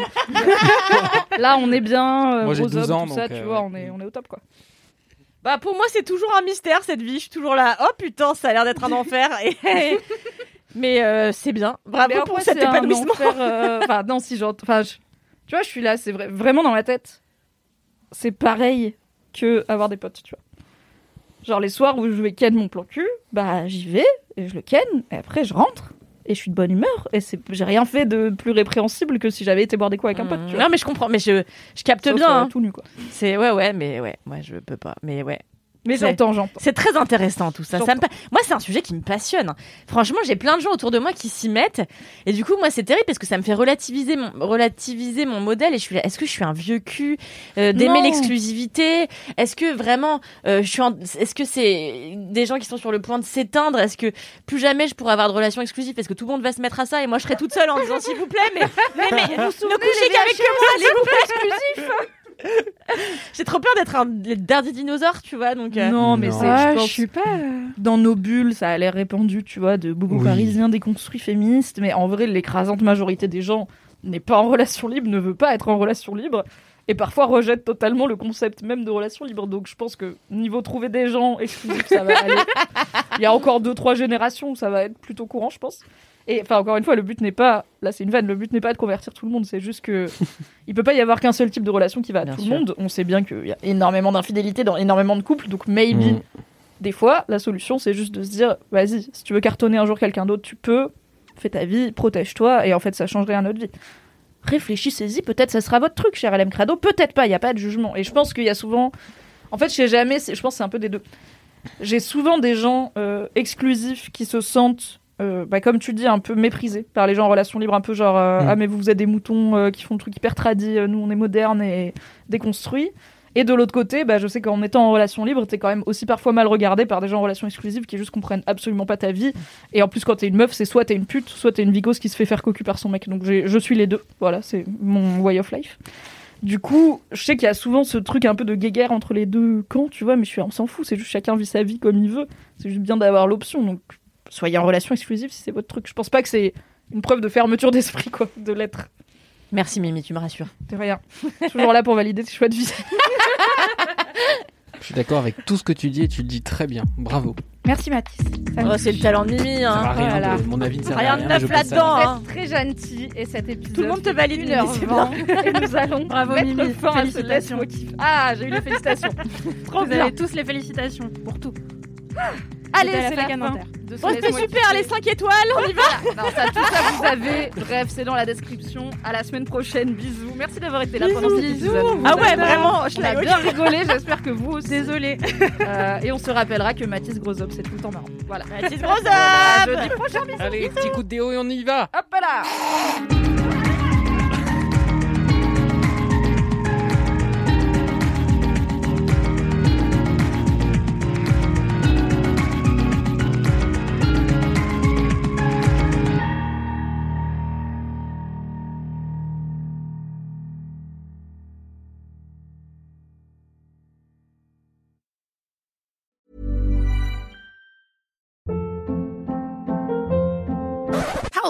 Là, on est bien, euh, Moi, j'ai gros 12 hommes, ans, tout ça, donc, tu euh, vois, ouais. on est, on est au top, quoi. Bah pour moi c'est toujours un mystère cette vie. Je suis toujours là. Oh putain, ça a l'air d'être un (laughs) enfer. Et... (laughs) Mais euh, c'est bien. Bravo Mais pour cet épanouissement. enfer, euh, (laughs) Enfin, non, si j'entends. Enfin, je- tu vois, je suis là, c'est vrai, vraiment dans ma tête. C'est pareil que avoir des potes, tu vois. Genre les soirs où je vais ken mon plan cul, bah j'y vais et je le ken et après je rentre et je suis de bonne humeur et c'est j'ai rien fait de plus répréhensible que si j'avais été boire des coups avec un pote. Tu vois. Non mais je comprends, mais je, je capte Sauf, bien. euh, hein. tout nu quoi. C'est ouais ouais, mais ouais, moi je peux pas. Mais ouais. Mais j'entends, j'entends. C'est très intéressant tout ça. ça me pa- Moi, c'est un sujet qui me passionne. Franchement, j'ai plein de gens autour de moi qui s'y mettent. Et du coup, moi, c'est terrible parce que ça me fait relativiser mon, relativiser mon modèle. Et je suis là, est-ce que je suis un vieux cul euh, d'aimer l'exclusivité? Est-ce que vraiment, euh, je suis en- est-ce que c'est des gens qui sont sur le point de s'éteindre? Est-ce que plus jamais je pourrai avoir de relations exclusives Est-ce que tout le monde va se mettre à ça et moi je serai toute seule en disant s'il vous plaît, mais, mais, mais ne couchez qu'avec moi, s'il vous plaît, exclusif J'ai trop peur d'être un le dernier dinosaure, tu vois. Donc euh, Non, mais Non. c'est, Ah, je je pense, suis pas. euh, dans nos bulles, ça a l'air répandu, tu vois, de bobos Oui. parisiens déconstruits féministes, mais en vrai, l'écrasante majorité des gens n'est pas en relation libre, ne veut pas être en relation libre, et parfois rejette totalement le concept même de relation libre. Donc je pense que niveau trouver des gens exclusifs, ça va aller. (laughs) Il y a encore deux, trois générations où ça va être plutôt courant, je pense. Et enfin, encore une fois, le but n'est pas, là c'est une vanne, le but n'est pas de convertir tout le monde, c'est juste que (laughs) il peut pas y avoir qu'un seul type de relation qui va à Bien tout sûr. le monde. On sait bien qu'il y a énormément d'infidélité dans énormément de couples, donc maybe, Mm. des fois, la solution c'est juste de se dire, vas-y, si tu veux cartonner un jour quelqu'un d'autre, tu peux, fais ta vie, protège-toi, et en fait ça change rien à notre vie. Réfléchissez-y, peut-être ça sera votre truc, cher LM Crado, peut-être pas, il n'y a pas de jugement. Et je pense qu'il y a souvent, en fait, je sais jamais, je pense que c'est un peu des deux. J'ai souvent des gens euh, exclusifs qui se sentent, euh, bah, comme tu dis, un peu méprisés par les gens en relation libre, un peu genre euh, Mm. ah mais vous vous êtes des moutons euh, qui font le truc hyper tradis, nous on est modernes et déconstruits. Et de l'autre côté, bah, je sais qu'en étant en relation libre, t'es quand même aussi parfois mal regardé par des gens en relation exclusive qui juste comprennent absolument pas ta vie. Et en plus, quand t'es une meuf, c'est soit t'es une pute, soit t'es une vicose qui se fait faire cocu par son mec. Donc je suis les deux. Voilà, c'est mon way of life. Du coup, je sais qu'il y a souvent ce truc un peu de guéguerre entre les deux camps, tu vois, mais je suis, on s'en fout, c'est juste chacun vit sa vie comme il veut. C'est juste bien d'avoir l'option. Donc soyez en relation exclusive si c'est votre truc. Je pense pas que c'est une preuve de fermeture d'esprit, quoi, de l'être. Merci Mimi, tu me rassures. De rien. Toujours là pour valider tes choix de vie. Je suis d'accord avec tout ce que tu dis et tu le dis très bien. Bravo. Merci Mathis. Ça Oh, c'est le talent de Mimi. Ça Hein. va rien voilà. de- mon avis ne sert Rien à de rien. neuf là-dedans, ça. hein. Très gentil et cet épisode. Tout le monde te valide, une Mimi, heure et nous allons (laughs) Bravo, mettre Mimi. fin à ce. Ah, j'ai eu les félicitations. (laughs) Trop Vous bien. avez tous les félicitations pour tout. Allez, la c'est la à fin de Oh, c'était super, les 5 étoiles, on y va (laughs) Non, ça, tout ça, vous avez. Bref, c'est dans la description. À la semaine prochaine. Bisous. Merci d'avoir été là pendant cet Bisous. épisode. Ah ouais, vraiment, je l'ai bien rigolé. J'espère que vous aussi. Désolée. Euh, et on se rappellera que Mathis Grosop, c'est tout le temps marrant. Voilà. Mathis Grosop À jeudi prochain. bisous. Allez, petit coup de déo et on y va. Hop là.